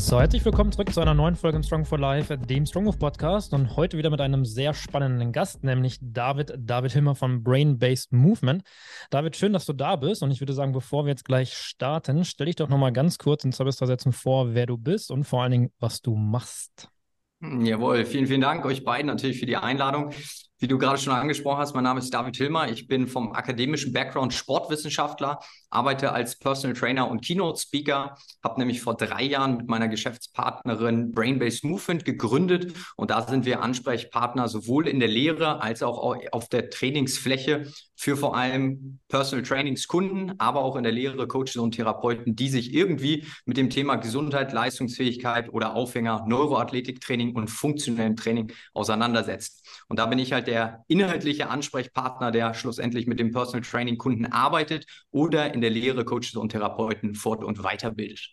So, herzlich willkommen zurück zu einer neuen Folge im Strong for Life, dem Strong Move Podcast und heute wieder mit einem sehr spannenden Gast, nämlich David, David Hilmer von Brain Based Movement. David, schön, dass du da bist und ich würde sagen, bevor wir jetzt gleich starten, stell dich doch nochmal ganz kurz in zwei bis drei Sätzen vor, wer du bist und vor allen Dingen, was du machst. Jawohl, vielen, vielen Dank euch beiden natürlich für die Einladung. Wie du gerade schon angesprochen hast, mein Name ist David Hilmer. Ich bin vom akademischen Background Sportwissenschaftler, arbeite als Personal Trainer und Keynote Speaker, habe nämlich vor drei Jahren mit meiner Geschäftspartnerin Brainbase Movement gegründet und da sind wir Ansprechpartner sowohl in der Lehre als auch auf der Trainingsfläche für vor allem Personal Trainings Kunden, aber auch in der Lehre Coaches und Therapeuten, die sich irgendwie mit dem Thema Gesundheit, Leistungsfähigkeit oder Aufhänger, Neuroathletiktraining und funktionellem Training auseinandersetzen. Und da bin ich halt der inhaltliche Ansprechpartner, der schlussendlich mit dem Personal Training Kunden arbeitet oder in der Lehre Coaches und Therapeuten fort- und weiterbildet.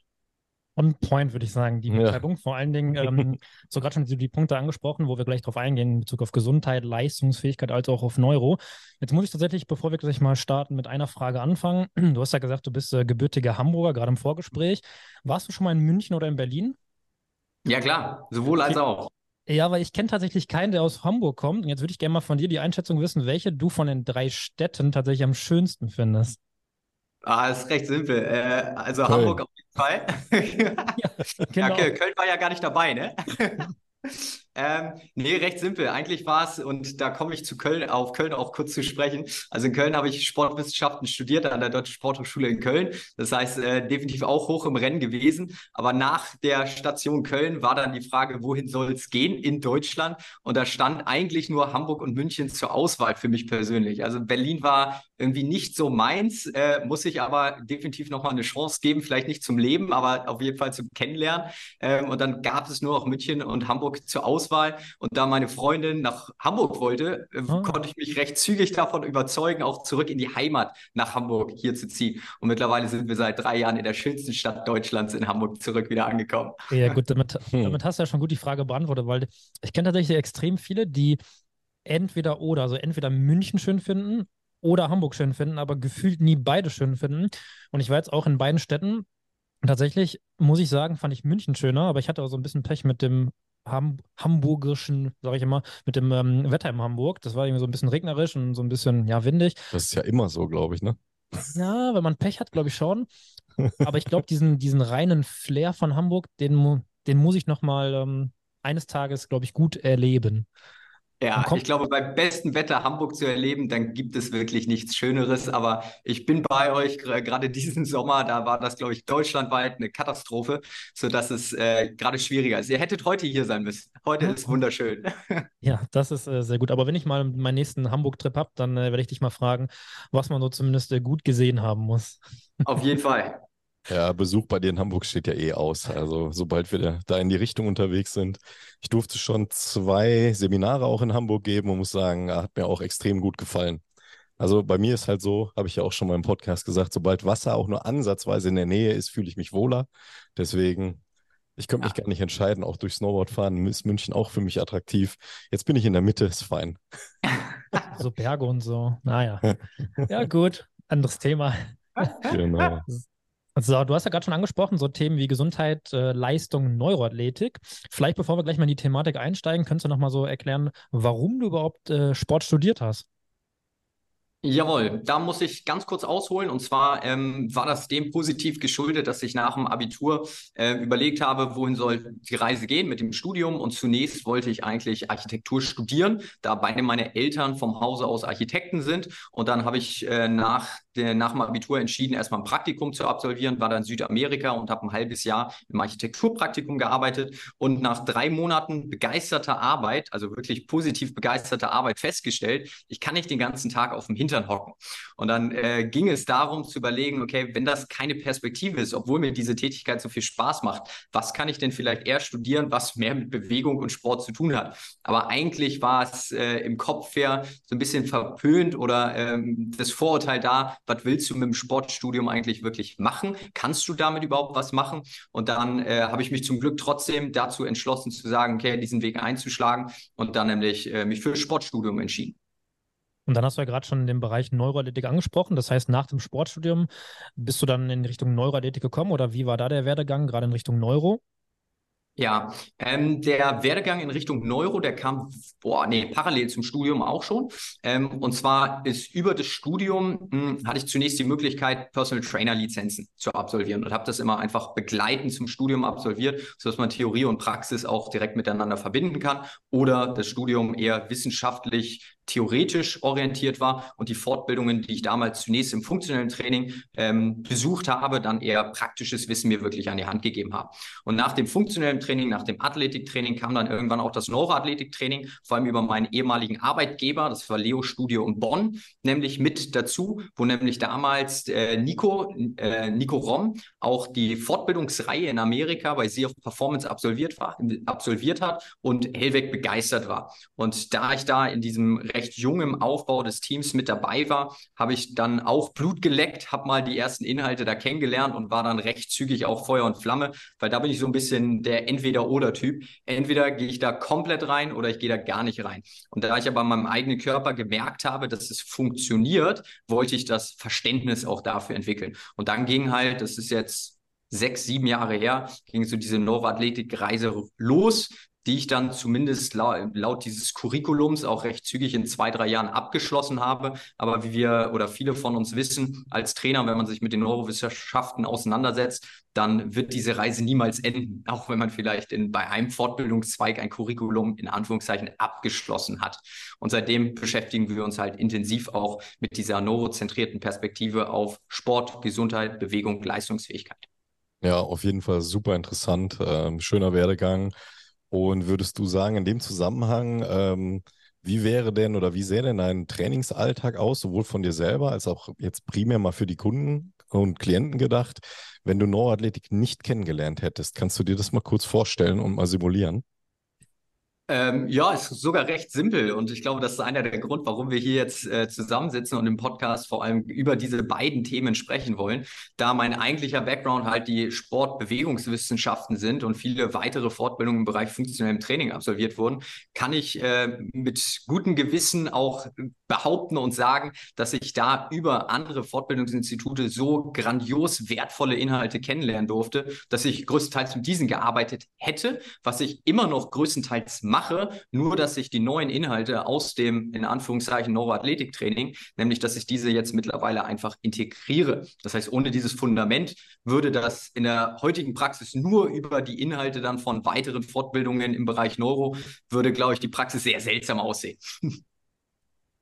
On point, würde ich sagen, die Beschreibung. Ja. Vor allen Dingen, ähm, so gerade schon die Punkte angesprochen, wo wir gleich drauf eingehen, in Bezug auf Gesundheit, Leistungsfähigkeit, als auch auf Neuro. Jetzt muss ich tatsächlich, bevor wir gleich mal starten, mit einer Frage anfangen. Du hast ja gesagt, du bist äh, gebürtiger Hamburger, gerade im Vorgespräch. Warst du schon mal in München oder in Berlin? Ja, klar, sowohl als auch. Ja, weil ich kenne tatsächlich keinen, der aus Hamburg kommt. Und jetzt würde ich gerne mal von dir die Einschätzung wissen, welche du von den drei Städten tatsächlich am schönsten findest. Ah, ist recht simpel. Äh, also Köln. Hamburg auf jeden Fall. ja, genau. okay, Köln war ja gar nicht dabei, ne? Ähm, nee, recht simpel. Eigentlich war es, und da komme ich zu Köln, auf Köln auch kurz zu sprechen. Also in Köln habe ich Sportwissenschaften studiert an der Deutschen Sporthochschule in Köln. Das heißt, äh, definitiv auch hoch im Rennen gewesen. Aber nach der Station Köln war dann die Frage, wohin soll es gehen in Deutschland? Und da stand eigentlich nur Hamburg und München zur Auswahl für mich persönlich. Also Berlin war irgendwie nicht so meins, äh, muss ich aber definitiv nochmal eine Chance geben. Vielleicht nicht zum Leben, aber auf jeden Fall zum Kennenlernen. Ähm, und dann gab es nur noch München und Hamburg zur Auswahl. Auswahl. Und da meine Freundin nach Hamburg wollte, oh. konnte ich mich recht zügig davon überzeugen, auch zurück in die Heimat nach Hamburg hier zu ziehen. Und mittlerweile sind wir seit drei Jahren in der schönsten Stadt Deutschlands in Hamburg zurück wieder angekommen. Ja, gut, damit, damit hast du ja schon gut die Frage beantwortet, weil ich kenne tatsächlich extrem viele, die entweder oder, also entweder München schön finden oder Hamburg schön finden, aber gefühlt nie beide schön finden. Und ich war jetzt auch in beiden Städten. Tatsächlich muss ich sagen, fand ich München schöner, aber ich hatte auch so ein bisschen Pech mit dem Ham hamburgischen, sage ich immer, mit dem ähm, Wetter in Hamburg. Das war irgendwie so ein bisschen regnerisch und so ein bisschen, ja, windig. Das ist ja immer so, glaube ich, ne? Ja, wenn man Pech hat, glaube ich schon. Aber ich glaube, diesen, diesen reinen Flair von Hamburg, den, den muss ich nochmal ähm, eines Tages, glaube ich, gut erleben. Ja, ich glaube, bei bestem Wetter Hamburg zu erleben, dann gibt es wirklich nichts Schöneres. Aber ich bin bei euch, gerade diesen Sommer, da war das, glaube ich, deutschlandweit eine Katastrophe, sodass es äh, gerade schwieriger ist. Ihr hättet heute hier sein müssen. Heute ist wunderschön. Ja, das ist äh, sehr gut. Aber wenn ich mal meinen nächsten Hamburg-Trip habe, dann äh, werde ich dich mal fragen, was man so zumindest äh, gut gesehen haben muss. Auf jeden Fall. Ja, Besuch bei dir in Hamburg steht ja eh aus. Also sobald wir da in die Richtung unterwegs sind. Ich durfte schon zwei Seminare auch in Hamburg geben und muss sagen, hat mir auch extrem gut gefallen. Also bei mir ist halt so, habe ich ja auch schon mal im Podcast gesagt, sobald Wasser auch nur ansatzweise in der Nähe ist, fühle ich mich wohler. Deswegen, ich könnte mich ja. gar nicht entscheiden. Auch durch Snowboardfahren ist München auch für mich attraktiv. Jetzt bin ich in der Mitte, ist fein. So Berge und so. Naja. Ja, gut. Anderes Thema. Genau. So, du hast ja gerade schon angesprochen, so Themen wie Gesundheit, äh, Leistung, Neuroathletik. Vielleicht bevor wir gleich mal in die Thematik einsteigen, könntest du noch mal so erklären, warum du überhaupt äh, Sport studiert hast? Jawohl, da muss ich ganz kurz ausholen. Und zwar ähm, war das dem positiv geschuldet, dass ich nach dem Abitur äh, überlegt habe, wohin soll die Reise gehen mit dem Studium. Und zunächst wollte ich eigentlich Architektur studieren, da beide meine Eltern vom Hause aus Architekten sind. Und dann habe ich äh, nach, der, nach dem Abitur entschieden, erstmal ein Praktikum zu absolvieren, war dann in Südamerika und habe ein halbes Jahr im Architekturpraktikum gearbeitet. Und nach drei Monaten begeisterter Arbeit, also wirklich positiv begeisterter Arbeit, festgestellt, ich kann nicht den ganzen Tag auf dem Hintergrund Hintern hocken. Und dann äh, ging es darum zu überlegen, okay, wenn das keine Perspektive ist, obwohl mir diese Tätigkeit so viel Spaß macht, was kann ich denn vielleicht eher studieren, was mehr mit Bewegung und Sport zu tun hat? Aber eigentlich war es äh, im Kopf her so ein bisschen verpönt oder ähm, das Vorurteil da, was willst du mit dem Sportstudium eigentlich wirklich machen? Kannst du damit überhaupt was machen? Und dann äh, habe ich mich zum Glück trotzdem dazu entschlossen zu sagen, okay, diesen Weg einzuschlagen und dann nämlich äh, mich für Sportstudium entschieden. Und dann hast du ja gerade schon den Bereich Neuroathletik angesprochen. Das heißt, nach dem Sportstudium bist du dann in Richtung Neuroathletik gekommen oder wie war da der Werdegang, gerade in Richtung Neuro? Ja, ähm, der Werdegang in Richtung Neuro, der kam, boah, nee, parallel zum Studium auch schon. Ähm, und zwar ist über das Studium mh, hm, hatte ich zunächst die Möglichkeit, Personal Trainer Lizenzen zu absolvieren und habe das immer einfach begleitend zum Studium absolviert, sodass man Theorie und Praxis auch direkt miteinander verbinden kann oder das Studium eher wissenschaftlich theoretisch orientiert war und die Fortbildungen, die ich damals zunächst im funktionellen Training ähm, besucht habe, dann eher praktisches Wissen mir wirklich an die Hand gegeben haben. Und nach dem funktionellen Training, nach dem Athletiktraining kam dann irgendwann auch das Neuroathletiktraining, vor allem über meinen ehemaligen Arbeitgeber, das war Leo Studio in Bonn, nämlich mit dazu, wo nämlich damals äh, Nico, äh, Nico Rom auch die Fortbildungsreihe in Amerika bei Sea of Performance absolviert, war, absolviert hat und hellweg begeistert war. Und da ich da in diesem recht jung im Aufbau des Teams mit dabei war, habe ich dann auch Blut geleckt, habe mal die ersten Inhalte da kennengelernt und war dann recht zügig auch Feuer und Flamme, weil da bin ich so ein bisschen der Entweder-Oder-Typ. Entweder gehe ich da komplett rein oder ich gehe da gar nicht rein. Und da ich aber an meinem eigenen Körper gemerkt habe, dass es funktioniert, wollte ich das Verständnis auch dafür entwickeln. Und dann ging halt, das ist jetzt sechs, sieben Jahre her, ging so diese Neuroathletik-Reise los die ich dann zumindest laut, dieses Curriculums auch recht zügig in zwei, drei Jahren abgeschlossen habe. Aber wie wir oder viele von uns wissen, als Trainer, wenn man sich mit den Neurowissenschaften auseinandersetzt, dann wird diese Reise niemals enden, auch wenn man vielleicht in, bei einem Fortbildungszweig ein Curriculum in Anführungszeichen abgeschlossen hat. Und seitdem beschäftigen wir uns halt intensiv auch mit dieser neurozentrierten Perspektive auf Sport, Gesundheit, Bewegung, Leistungsfähigkeit. Ja, auf jeden Fall super interessant, ähm, schöner Werdegang. Und würdest du sagen, in dem Zusammenhang, ähm, wie wäre denn oder wie sähe denn ein Trainingsalltag aus, sowohl von dir selber als auch jetzt primär mal für die Kunden und Klienten gedacht, wenn du Neuroathletik nicht kennengelernt hättest? Kannst du dir das mal kurz vorstellen und mal simulieren? Ähm, ja, ist sogar recht simpel und ich glaube, das ist einer der Grund, warum wir hier jetzt äh, zusammensitzen und im Podcast vor allem über diese beiden Themen sprechen wollen, da mein eigentlicher Background halt die Sportbewegungswissenschaften sind und viele weitere Fortbildungen im Bereich funktionellem Training absolviert wurden, kann ich äh, mit gutem Gewissen auch behaupten und sagen, dass ich da über andere Fortbildungsinstitute so grandios wertvolle Inhalte kennenlernen durfte, dass ich größtenteils mit diesen gearbeitet hätte, was ich immer noch größtenteils mache nur dass ich die neuen Inhalte aus dem, in Anführungszeichen, Neuroathletiktraining, nämlich dass ich diese jetzt mittlerweile einfach integriere. Das heißt, ohne dieses Fundament würde das in der heutigen Praxis nur über die Inhalte dann von weiteren Fortbildungen im Bereich Neuro, würde, glaube ich, die Praxis sehr seltsam aussehen.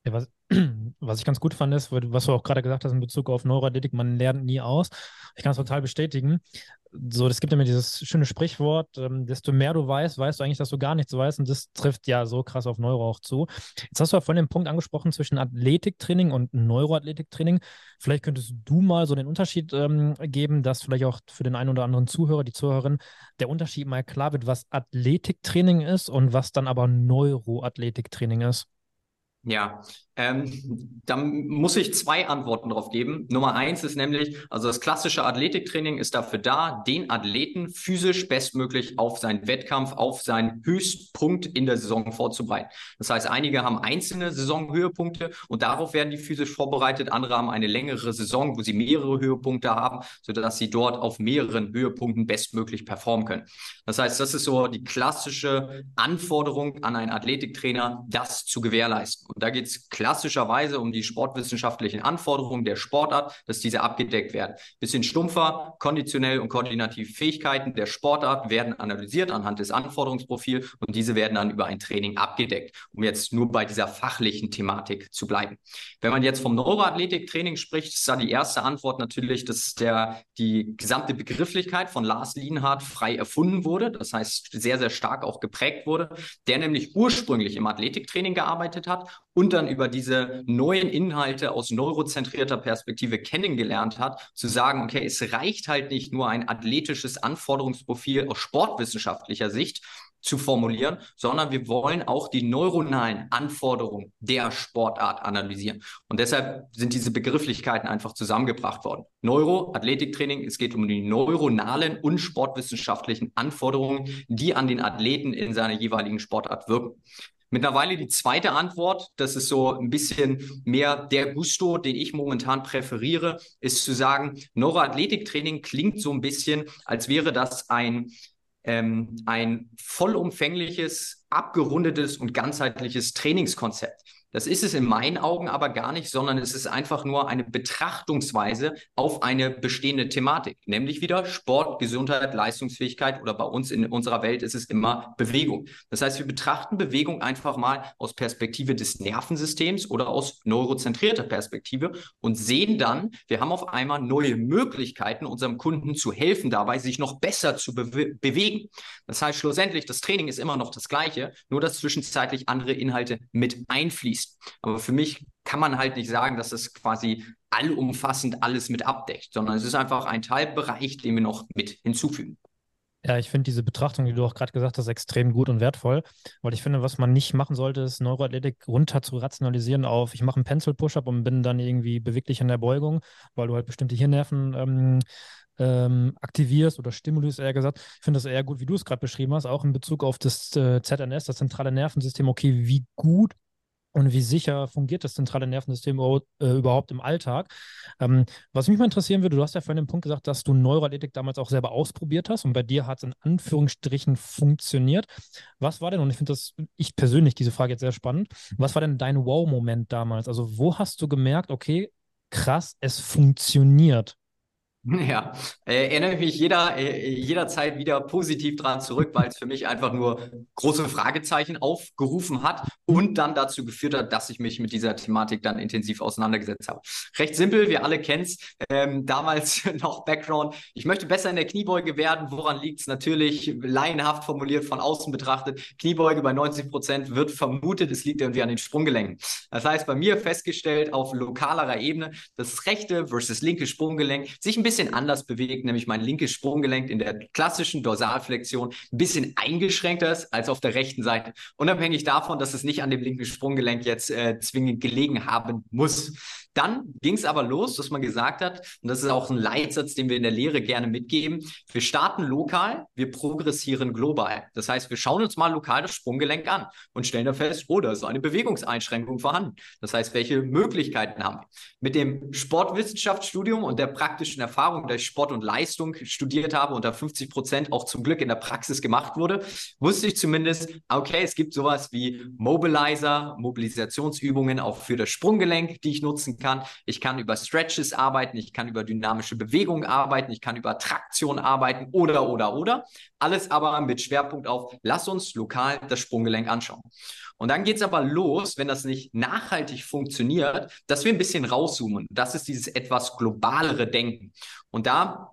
Ja, was, was ich ganz gut fand, ist, was du auch gerade gesagt hast in Bezug auf Neuroathletik, man lernt nie aus. Ich kann es total bestätigen so, es gibt immer dieses schöne Sprichwort, ähm, desto mehr du weißt, weißt du eigentlich, dass du gar nichts weißt und das trifft ja so krass auf Neuro auch zu. Jetzt hast du ja vorhin den Punkt angesprochen zwischen Athletiktraining und Neuroathletiktraining. Vielleicht könntest du mal so den Unterschied ähm, geben, dass vielleicht auch für den einen oder anderen Zuhörer, die Zuhörerin, der Unterschied mal klar wird, was Athletiktraining ist und was dann aber Neuroathletiktraining ist. Ja, ähm, da muss ich zwei Antworten drauf geben. Nummer eins ist nämlich, also das klassische Athletiktraining ist dafür da, den Athleten physisch bestmöglich auf seinen Wettkampf, auf seinen Höchstpunkt in der Saison vorzubereiten. Das heißt, einige haben einzelne Saisonhöhepunkte und darauf werden die physisch vorbereitet. Andere haben eine längere Saison, wo sie mehrere Höhepunkte haben, sodass sie dort auf mehreren Höhepunkten bestmöglich performen können. Das heißt, das ist so die klassische Anforderung an einen Athletiktrainer, das zu gewährleisten. Und da geht es klassischerweise um die sportwissenschaftlichen Anforderungen der Sportart, dass diese abgedeckt werden. Bisschen stumpfer, konditionell und koordinative Fähigkeiten der Sportart werden analysiert anhand des Anforderungsprofils und diese werden dann über ein Training abgedeckt, um jetzt nur bei dieser fachlichen Thematik zu bleiben. Wenn man jetzt vom Neuroathletiktraining spricht, ist da die erste Antwort natürlich, dass der, die gesamte Begrifflichkeit von Lars Lienhardt frei erfunden wurde, das heißt sehr, sehr stark auch geprägt wurde, der nämlich ursprünglich im Athletiktraining gearbeitet hat und dann über diese neuen Inhalte aus neurozentrierter Perspektive kennengelernt hat, zu sagen, okay, es reicht halt nicht nur ein athletisches Anforderungsprofil aus sportwissenschaftlicher Sicht, zu formulieren, sondern wir wollen auch die neuronalen Anforderungen der Sportart analysieren. Und deshalb sind diese Begrifflichkeiten einfach zusammengebracht worden. Neuro, Athletiktraining, es geht um die neuronalen und sportwissenschaftlichen Anforderungen, die an den Athleten in seiner jeweiligen Sportart wirken. Mittlerweile die zweite Antwort, das ist so ein bisschen mehr der Gusto, den ich momentan präferiere, ist zu sagen, Neuroathletiktraining klingt so ein bisschen, als wäre das ein ähm, ein vollumfängliches, abgerundetes und ganzheitliches Trainingskonzept. Das ist es in meinen Augen aber gar nicht, sondern es ist einfach nur eine Betrachtungsweise auf eine bestehende Thematik, nämlich wieder Sport, Gesundheit, Leistungsfähigkeit oder bei uns in unserer Welt ist es immer Bewegung. Das heißt, wir betrachten Bewegung einfach mal aus Perspektive des Nervensystems oder aus neurozentrierter Perspektive und sehen dann, wir haben auf einmal neue Möglichkeiten, unserem Kunden zu helfen dabei, sich noch besser zu be bewegen. Das heißt, schlussendlich, das Training ist immer noch das gleiche, nur dass zwischenzeitlich andere Inhalte mit einfließen fließt. Aber für mich kann man halt nicht sagen, dass es quasi allumfassend alles mit abdeckt, sondern es ist einfach ein Teilbereich, den wir noch mit hinzufügen. Ja, ich finde diese Betrachtung, die du auch gerade gesagt hast, extrem gut und wertvoll, weil ich finde, was man nicht machen sollte, ist Neuroathletik runter zu rationalisieren auf, ich mache einen Pencil-Push-Up und bin dann irgendwie beweglich in der Beugung, weil du halt bestimmte Hirnnerven ähm, ähm, aktivierst oder stimulierst, eher gesagt. Ich finde das eher gut, wie du es gerade beschrieben hast, auch in Bezug auf das äh, ZNS, das zentrale Nervensystem. Okay, wie gut und wie sicher fungiert das zentrale Nervensystem äh, überhaupt im Alltag. Ähm, was mich mal interessieren würde, du hast ja vorhin den Punkt gesagt, dass du Neuroathletik damals auch selber ausprobiert hast und bei dir hat es in Anführungsstrichen funktioniert. Was war denn, und ich finde das, ich persönlich diese Frage jetzt sehr spannend, was war denn dein Wow-Moment damals? Also wo hast du gemerkt, okay, krass, es funktioniert? Ja, äh, erinnere mich jeder, äh, jederzeit wieder positiv dran zurück, weil es für mich einfach nur große Fragezeichen aufgerufen hat und dann dazu geführt hat, dass ich mich mit dieser Thematik dann intensiv auseinandergesetzt habe. Recht simpel, wir alle kennen es. Ähm, damals noch Background. Ich möchte besser in der Kniebeuge werden. Woran liegt es? Natürlich laienhaft formuliert von außen betrachtet. Kniebeuge bei 90 Prozent wird vermutet, es liegt irgendwie an den Sprunggelenken. Das heißt, bei mir festgestellt auf lokalerer Ebene, das rechte versus linke Sprunggelenk sich ein bisschen bisschen anders bewegt, nämlich mein linkes Sprunggelenk in der klassischen Dorsalflexion ein bisschen eingeschränkter ist als auf der rechten Seite. Unabhängig davon, dass es nicht an dem linken Sprunggelenk jetzt äh, zwingend gelegen haben muss. Dann ging es aber los, dass man gesagt hat, und das ist auch ein Leitsatz, den wir in der Lehre gerne mitgeben, wir starten lokal, wir progressieren global. Das heißt, wir schauen uns mal lokal das Sprunggelenk an und stellen da fest, oh, da ist eine Bewegungseinschränkung vorhanden. Das heißt, welche Möglichkeiten haben wir? Mit dem Sportwissenschaftsstudium und der praktischen Erfahrung, da ich Sport und Leistung studiert habe und da 50 Prozent auch zum Glück in der Praxis gemacht wurde, wusste ich zumindest, okay, es gibt sowas wie Mobilizer, Mobilisationsübungen auch für das Sprunggelenk, die ich nutzen kann kann. Ich kann über Stretches arbeiten, ich kann über dynamische Bewegungen arbeiten, ich kann über Traktion arbeiten oder, oder, oder. Alles aber mit Schwerpunkt auf, lass uns lokal das Sprunggelenk anschauen. Und dann geht es aber los, wenn das nicht nachhaltig funktioniert, dass wir ein bisschen rauszoomen. Das ist dieses etwas globalere Denken. Und da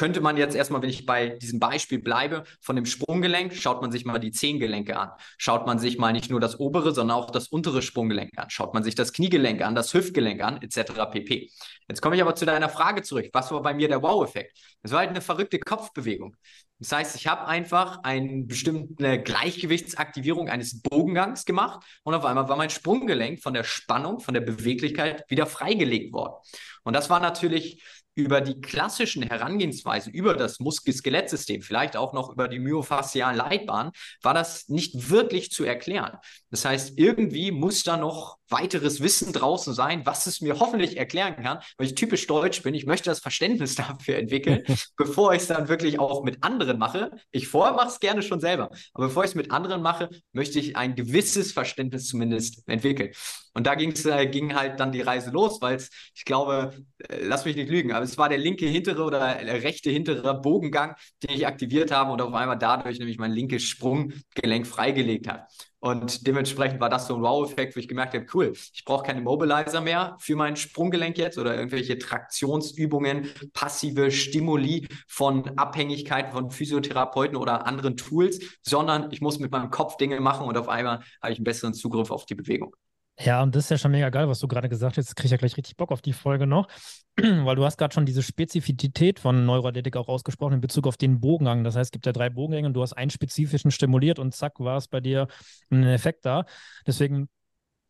könnte man jetzt erstmal, wenn ich bei diesem Beispiel bleibe, von dem Sprunggelenk, schaut man sich mal die Zehengelenke an. Schaut man sich mal nicht nur das obere, sondern auch das untere Sprunggelenk an. Schaut man sich das Kniegelenk an, das Hüftgelenk an, etc. pp. Jetzt komme ich aber zu deiner Frage zurück. Was war bei mir der Wow-Effekt? Das war halt eine verrückte Kopfbewegung. Das heißt, ich habe einfach eine bestimmte Gleichgewichtsaktivierung eines Bogengangs gemacht und auf einmal war mein Sprunggelenk von der Spannung, von der Beweglichkeit wieder freigelegt worden. Und das war natürlich über die klassischen Herangehensweisen, über das Muskel-Skelettsystem, vielleicht auch noch über die myofaszialen Leitbahnen, war das nicht wirklich zu erklären. Das heißt, irgendwie muss da noch weiteres Wissen draußen sein, was es mir hoffentlich erklären kann, weil ich typisch deutsch bin. Ich möchte das Verständnis dafür entwickeln, bevor ich es dann wirklich auch mit anderen mache. Ich vorher mache es gerne schon selber, aber bevor ich es mit anderen mache, möchte ich ein gewisses Verständnis zumindest entwickeln. Und da ging's, äh, ging halt dann die Reise los, weil es, ich glaube, äh, lass mich nicht lügen, aber es war der linke hintere oder äh, rechte hintere Bogengang, den ich aktiviert habe und auf einmal dadurch nämlich mein linkes Sprunggelenk freigelegt hat. Und dementsprechend war das so ein Wow-Effekt, wo ich gemerkt habe, cool, ich brauche keine Mobilizer mehr für mein Sprunggelenk jetzt oder irgendwelche Traktionsübungen, passive Stimuli von Abhängigkeiten von Physiotherapeuten oder anderen Tools, sondern ich muss mit meinem Kopf Dinge machen und auf einmal habe ich einen besseren Zugriff auf die Bewegung. Ja, und das ist ja schon mega geil, was du gerade gesagt hast. Jetzt kriege ich ja gleich richtig Bock auf die Folge noch, weil du hast gerade schon diese Spezifität von Neuroathletik auch ausgesprochen in Bezug auf den Bogengang. Das heißt, es gibt ja drei Bogengänge und du hast einen spezifischen stimuliert und zack, war es bei dir ein Effekt da. Deswegen,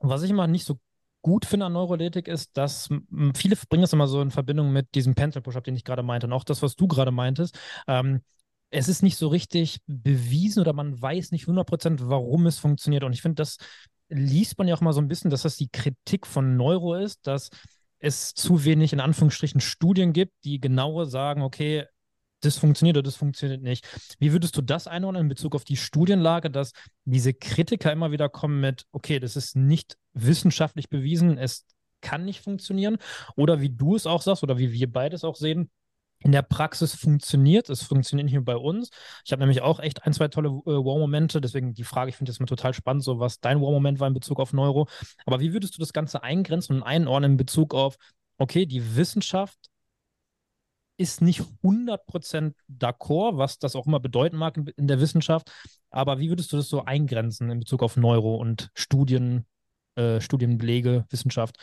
was ich immer nicht so gut finde an Neuroathletik ist, dass viele bringen es immer so in Verbindung mit diesem Pencil Push-Up, den ich gerade meinte und auch das, was du gerade meintest. Ähm, es ist nicht so richtig bewiesen oder man weiß nicht 100%, warum es funktioniert. Und ich finde, das liest man ja auch mal so ein bisschen, dass das die Kritik von Neuro ist, dass es zu wenig in Anführungsstrichen Studien gibt, die genauer sagen, okay, das funktioniert oder das funktioniert nicht. Wie würdest du das einordnen in Bezug auf die Studienlage, dass diese Kritiker immer wieder kommen mit, okay, das ist nicht wissenschaftlich bewiesen, es kann nicht funktionieren? Oder wie du es auch sagst oder wie wir beides auch sehen, in der Praxis funktioniert. Es funktioniert nicht nur bei uns. Ich habe nämlich auch echt ein, zwei tolle äh, Wow-Momente. Deswegen die Frage, ich finde das mal total spannend, so was dein Wow-Moment war in Bezug auf Neuro. Aber wie würdest du das Ganze eingrenzen und einordnen in Bezug auf, okay, die Wissenschaft ist nicht 100% d'accord, was das auch immer bedeuten mag in, in der Wissenschaft. Aber wie würdest du das so eingrenzen in Bezug auf Neuro und Studien, äh, Studienbelege, Wissenschaft?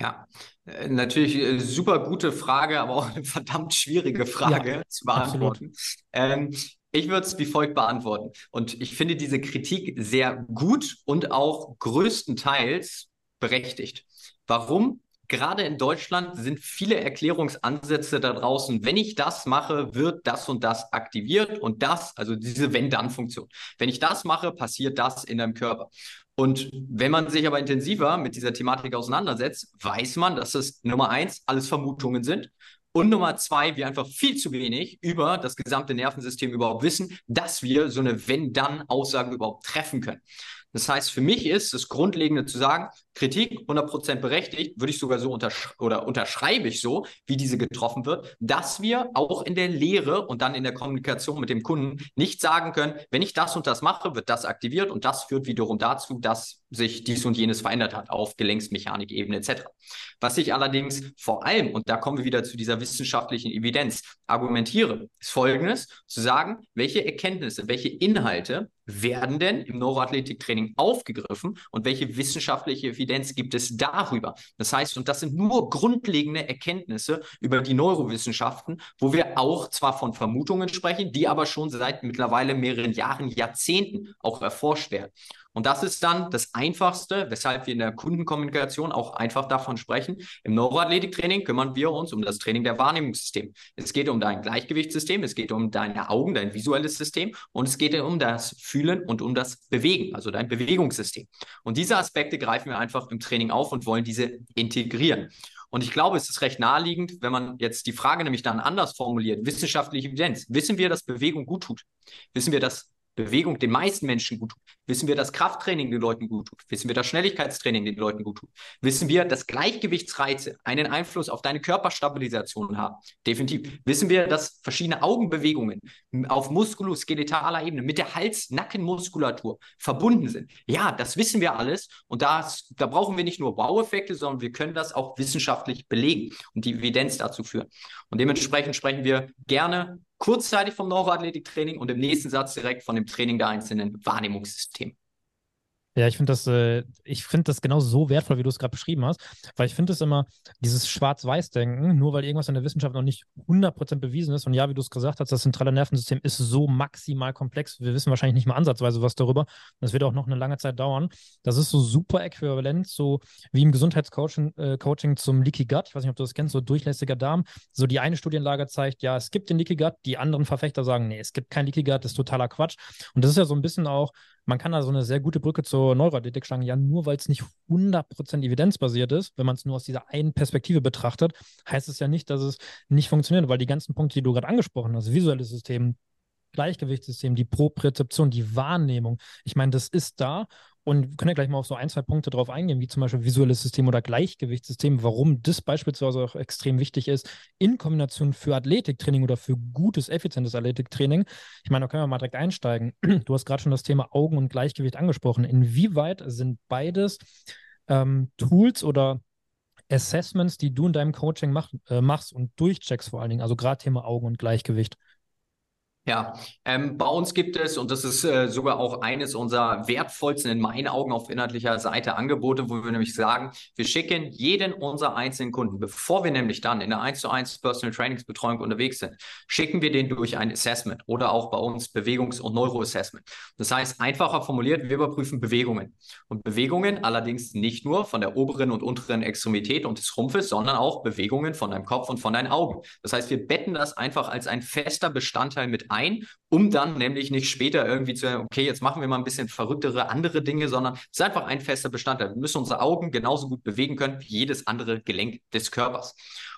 Ja, äh, natürlich äh, super gute Frage, aber auch eine verdammt schwierige Frage ja, zu beantworten. Ähm, ich würde es wie folgt beantworten. Und ich finde diese Kritik sehr gut und auch größtenteils berechtigt. Warum? Gerade in Deutschland sind viele Erklärungsansätze da draußen. Wenn ich das mache, wird das und das aktiviert und das, also diese Wenn-Dann-Funktion. Wenn ich das mache, passiert das in deinem Körper. Und wenn man sich aber intensiver mit dieser Thematik auseinandersetzt, weiß man, dass es Nummer eins alles Vermutungen sind. Und Nummer zwei, wir einfach viel zu wenig über das gesamte Nervensystem überhaupt wissen, dass wir so eine Wenn-Dann-Aussage überhaupt treffen können. Das heißt, für mich ist das Grundlegende zu sagen, Kritik 100% berechtigt, würde ich sogar so untersch oder unterschreibe ich so, wie diese getroffen wird, dass wir auch in der Lehre und dann in der Kommunikation mit dem Kunden nicht sagen können, wenn ich das und das mache, wird das aktiviert und das führt wiederum dazu, dass sich dies und jenes verändert hat auf Gelenksmechanik-Ebene etc. Was ich allerdings vor allem, und da kommen wir wieder zu dieser wissenschaftlichen Evidenz, argumentiere, ist folgendes, zu sagen, welche Erkenntnisse, welche Inhalte werden denn im Neuroathletiktraining aufgegriffen und welche wissenschaftliche Evidenz gibt es darüber? Das heißt, und das sind nur grundlegende Erkenntnisse über die Neurowissenschaften, wo wir auch zwar von Vermutungen sprechen, die aber schon seit mittlerweile mehreren Jahren, Jahrzehnten auch erforscht werden. Und das ist dann das Einfachste, weshalb wir in der Kundenkommunikation auch einfach davon sprechen. Im Neuroathletiktraining kümmern wir uns um das Training der Wahrnehmungssysteme. Es geht um dein Gleichgewichtssystem, es geht um deine Augen, dein visuelles System und es geht um das Fühlen und um das Bewegen, also dein Bewegungssystem. Und diese Aspekte greifen wir einfach im Training auf und wollen diese integrieren. Und ich glaube, es ist recht naheliegend, wenn man jetzt die Frage nämlich dann anders formuliert, wissenschaftliche Evidenz. Wissen wir, dass Bewegung gut tut? Wissen wir, dass Bewegung den meisten Menschen gut tut? Wissen wir, dass Krafttraining den Leuten gut tut? Wissen wir, dass Schnelligkeitstraining den Leuten gut tut? Wissen wir, dass Gleichgewichtsreize einen Einfluss auf deine Körperstabilisation haben? Definitiv. Wissen wir, dass verschiedene Augenbewegungen auf muskuloskeletaler Ebene mit der Hals-Nackenmuskulatur verbunden sind? Ja, das wissen wir alles und das, da brauchen wir nicht nur Wow-Effekte, sondern wir können das auch wissenschaftlich belegen und die Evidenz dazu führen. Und dementsprechend sprechen wir gerne kurzzeitig vom Neuroathletiktraining und im nächsten Satz direkt von dem Training der einzelnen Wahrnehmungssysteme. Ja, ich finde das, äh, ich das genau so wertvoll, wie du es gerade beschrieben hast, weil ich finde es immer, dieses Schwarz-Weiß-Denken, nur weil irgendwas in der Wissenschaft noch nicht 100% bewiesen ist und ja, wie du es gesagt hast, das zentrale Nervensystem ist so maximal komplex, wir wissen wahrscheinlich nicht mal ansatzweise was darüber, das wird auch noch eine lange Zeit dauern. Das ist so super äquivalent, so wie im Gesundheitscoaching äh, Coaching zum Leaky Gut, ich weiß nicht, ob du das kennst, so durchlässiger Darm, so die eine Studienlage zeigt, ja, es gibt den Leaky Gut, die anderen Verfechter sagen, nee, es gibt kein Leaky Gut, das ist totaler Quatsch. Und das ist ja so ein bisschen auch man kann da so eine sehr gute Brücke zur Neuroathletik schlagen. Ja, nur weil es nicht 100% evidenzbasiert ist, wenn man es nur aus dieser einen Perspektive betrachtet, heißt es ja nicht, dass es nicht funktioniert, weil die ganzen Punkte, die du gerade angesprochen hast, visuelles System, Gleichgewichtssystem, die Propriozeption, die Wahrnehmung, ich meine, das ist da und wir können ja gleich mal auf so ein, zwei Punkte drauf eingehen, wie zum Beispiel visuelles System oder Gleichgewichtssystem, warum das beispielsweise auch extrem wichtig ist in Kombination für Athletiktraining oder für gutes, effizientes Athletiktraining. Ich meine, da können wir mal direkt einsteigen. Du hast gerade schon das Thema Augen und Gleichgewicht angesprochen. Inwieweit sind beides ähm, Tools oder Assessments, die du in deinem Coaching mach, äh, machst und durchcheckst vor allen Dingen, also gerade Thema Augen und Gleichgewicht? Ja, ähm, bei uns gibt es, und das ist äh, sogar auch eines unserer wertvollsten in meinen Augen auf inhaltlicher Seite Angebote, wo wir nämlich sagen, wir schicken jeden unserer einzelnen Kunden, bevor wir nämlich dann in der 1 zu 1 Personal Trainingsbetreuung unterwegs sind, schicken wir den durch ein Assessment oder auch bei uns Bewegungs- und Neuroassessment. Das heißt, einfacher formuliert, wir überprüfen Bewegungen. Und Bewegungen allerdings nicht nur von der oberen und unteren Extremität und des Rumpfes, sondern auch Bewegungen von deinem Kopf und von deinen Augen. Das heißt, wir betten das einfach als ein fester Bestandteil mit ein, um dann nämlich nicht später irgendwie zu, okay, jetzt machen wir mal ein bisschen verrücktere andere Dinge, sondern es ist einfach ein fester Bestandteil. Wir müssen unsere Augen genauso gut bewegen können wie jedes andere Gelenk des Körpers.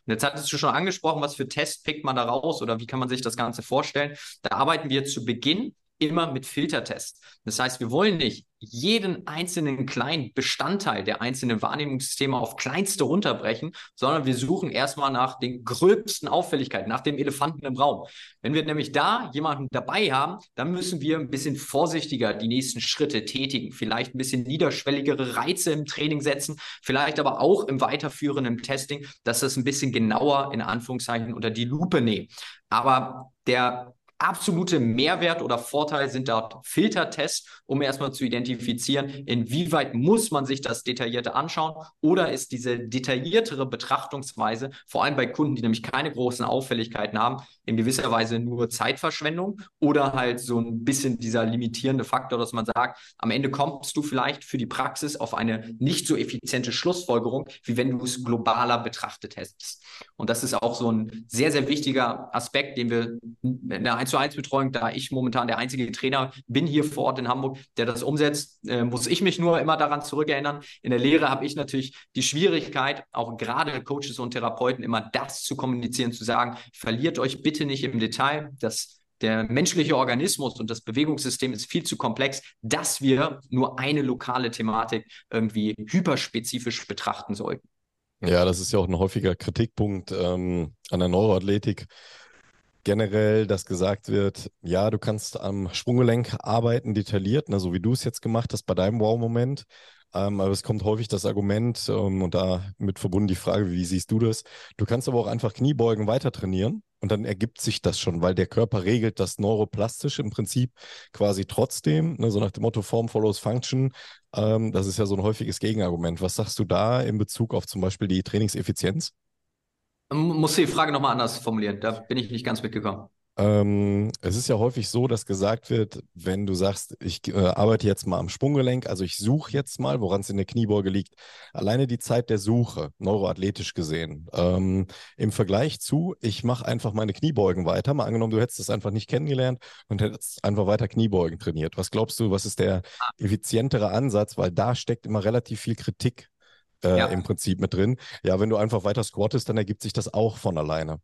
Und jetzt hattest du schon angesprochen, was für Tests pickt man da raus oder wie kann man sich das Ganze vorstellen? Da arbeiten wir zu Beginn immer mit Filtertests. Das heißt, wir wollen nicht jeden einzelnen kleinen Bestandteil der einzelnen Wahrnehmungssysteme auf kleinste runterbrechen, sondern wir suchen erstmal nach den gröbsten Auffälligkeiten, nach dem Elefanten im Raum. Wenn wir nämlich da jemanden dabei haben, dann müssen wir ein bisschen vorsichtiger die nächsten Schritte tätigen, vielleicht ein bisschen niederschwelligere Reize im Training setzen, vielleicht aber auch im weiterführenden Testing, dass das ein bisschen genauer in Anführungszeichen unter die Lupe nehmen. Aber der absolute Mehrwert oder Vorteil sind dort Filtertests, um erstmal zu identifizieren, inwieweit muss man sich das Detaillierte anschauen oder ist diese detailliertere Betrachtungsweise, vor allem bei Kunden, die nämlich keine großen Auffälligkeiten haben, in gewisser Weise nur Zeitverschwendung oder halt so ein bisschen dieser limitierende Faktor, dass man sagt, am Ende kommst du vielleicht für die Praxis auf eine nicht so effiziente Schlussfolgerung, wie wenn du es globaler betrachtet hättest. Und das ist auch so ein sehr, sehr wichtiger Aspekt, den wir in der 1 zu 1 Betreuung, da ich momentan der einzige Trainer bin hier vor Ort in Hamburg, der das umsetzt, äh, muss ich mich nur immer daran zurückerinnern. In der Lehre habe ich natürlich die Schwierigkeit, auch gerade Coaches und Therapeuten immer das zu kommunizieren, zu sagen, verliert euch bitte nicht im Detail. Das der menschliche Organismus und das Bewegungssystem ist viel zu komplex, dass wir nur eine lokale Thematik irgendwie hyperspezifisch betrachten sollten. Ja, das ist ja auch ein häufiger Kritikpunkt ähm, an der Neuroathletik generell, dass gesagt wird, ja, du kannst am Sprunggelenk arbeiten, detailliert, ne, so wie du es jetzt gemacht hast bei deinem Wow-Moment. Ähm, aber es kommt häufig das Argument ähm, und damit verbunden die Frage, wie siehst du das? Du kannst aber auch einfach Kniebeugen weiter trainieren und dann ergibt sich das schon, weil der Körper regelt das neuroplastisch im Prinzip quasi trotzdem, ne, so nach dem Motto Form follows Function. Ähm, das ist ja so ein häufiges Gegenargument. Was sagst du da in Bezug auf zum Beispiel die Trainingseffizienz? Muss die Frage nochmal anders formulieren, da bin ich nicht ganz mitgekommen. Ähm, es ist ja häufig so, dass gesagt wird, wenn du sagst, ich äh, arbeite jetzt mal am Sprunggelenk, also ich suche jetzt mal, woran es in der Kniebeuge liegt, alleine die Zeit der Suche, neuroathletisch gesehen, ähm, im Vergleich zu, ich mache einfach meine Kniebeugen weiter, mal angenommen, du hättest es einfach nicht kennengelernt und hättest einfach weiter Kniebeugen trainiert. Was glaubst du, was ist der ah. effizientere Ansatz? Weil da steckt immer relativ viel Kritik äh, ja. im Prinzip mit drin. Ja, wenn du einfach weiter squattest, dann ergibt sich das auch von alleine.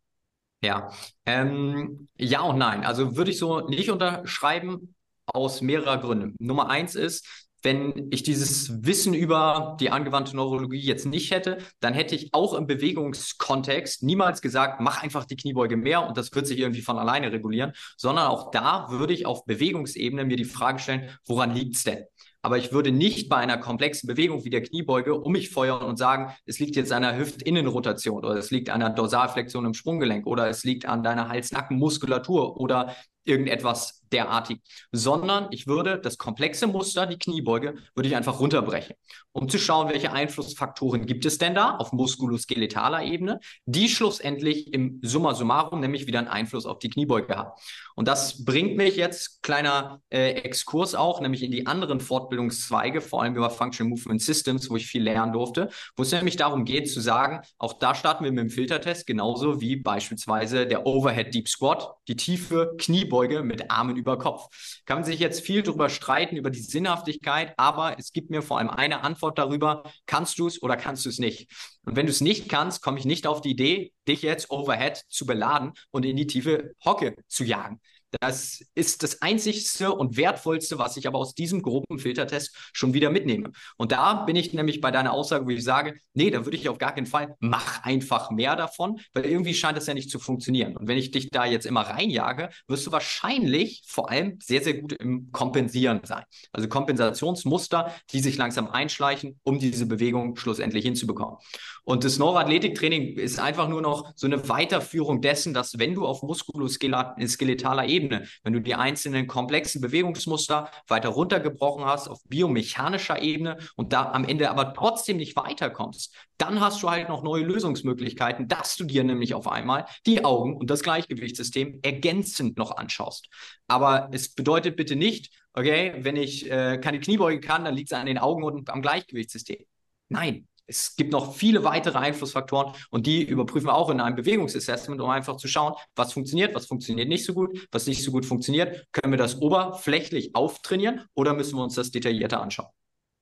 Ja, ähm, ja und nein. Also würde ich so nicht unterschreiben aus mehrerer Gründen. Nummer eins ist, wenn ich dieses Wissen über die angewandte Neurologie jetzt nicht hätte, dann hätte ich auch im Bewegungskontext niemals gesagt, mach einfach die Kniebeuge mehr und das wird sich irgendwie von alleine regulieren, sondern auch da würde ich auf Bewegungsebene mir die Frage stellen, woran liegt es denn? Aber ich würde nicht bei einer komplexen Bewegung wie der Kniebeuge um mich feuern und sagen, es liegt jetzt an einer Hüftinnenrotation oder es liegt an einer Dorsalflexion im Sprunggelenk oder es liegt an deiner Hals-Nacken-Muskulatur oder irgendetwas derartig, sondern ich würde das komplexe Muster, die Kniebeuge, würde ich einfach runterbrechen, um zu schauen, welche Einflussfaktoren gibt es denn da auf muskuloskeletaler Ebene, die schlussendlich im Summa summarum nämlich wieder einen Einfluss auf die Kniebeuge haben. Und das bringt mich jetzt, kleiner äh, Exkurs auch, nämlich in die anderen Fortbildungszweige, vor allem über Functional Movement Systems, wo ich viel lernen durfte, wo es nämlich darum geht zu sagen, auch da starten wir mit dem Filtertest, genauso wie beispielsweise der Overhead Deep Squat, die tiefe Kniebeuge mit Armen über Kopf. Kann man sich jetzt viel darüber streiten, über die Sinnhaftigkeit, aber es gibt mir vor allem eine Antwort darüber, kannst du es oder kannst du es nicht? Und wenn du es nicht kannst, komme ich nicht auf die Idee, dich jetzt overhead zu beladen und in die tiefe Hocke zu jagen. Das ist das einzigste und wertvollste, was ich aber aus diesem groben Filtertest schon wieder mitnehme. Und da bin ich nämlich bei deiner Aussage, wo ich sage, nee, da würde ich auf gar keinen Fall, mach einfach mehr davon, weil irgendwie scheint das ja nicht zu funktionieren. Und wenn ich dich da jetzt immer reinjage, wirst du wahrscheinlich vor allem sehr, sehr gut im Kompensieren sein. Also Kompensationsmuster, die sich langsam einschleichen, um diese Bewegung schlussendlich hinzubekommen. Und das Neuroathletiktraining ist einfach nur noch so eine Weiterführung dessen, dass wenn du auf muskuloskelettaler Ebene, wenn du die einzelnen komplexen Bewegungsmuster weiter runtergebrochen hast auf biomechanischer Ebene und da am Ende aber trotzdem nicht weiterkommst, dann hast du halt noch neue Lösungsmöglichkeiten, dass du dir nämlich auf einmal die Augen und das Gleichgewichtssystem ergänzend noch anschaust. Aber es bedeutet bitte nicht, okay, wenn ich äh, keine Kniebeuge kann, dann liegt es an den Augen und am Gleichgewichtssystem. Nein, Es gibt noch viele weitere Einflussfaktoren und die überprüfen wir auch in einem Bewegungsassessment, um einfach zu schauen, was funktioniert, was funktioniert nicht so gut, was nicht so gut funktioniert. Können wir das oberflächlich auftrainieren oder müssen wir uns das detaillierter anschauen?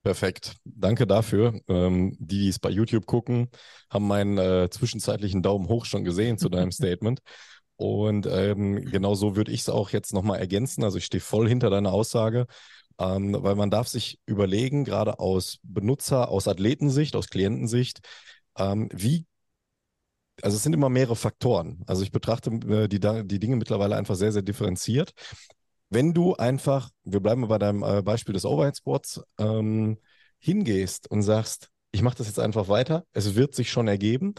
Perfekt. Danke dafür. Ähm, die, die es bei YouTube gucken, haben meinen äh, zwischenzeitlichen Daumen hoch schon gesehen zu deinem Statement. Und ähm, genau so würde ich es auch jetzt nochmal ergänzen. Also ich stehe voll hinter deiner Aussage, ähm, weil man darf sich überlegen, gerade aus Benutzer, aus Athletensicht, aus Klientensicht, ähm, wie also es sind immer mehrere Faktoren. Also ich betrachte äh, die, die Dinge mittlerweile einfach sehr, sehr differenziert wenn du einfach, wir bleiben bei deinem äh, Beispiel des Overhead Squats, ähm, hingehst und sagst, ich mache das jetzt einfach weiter, es wird sich schon ergeben.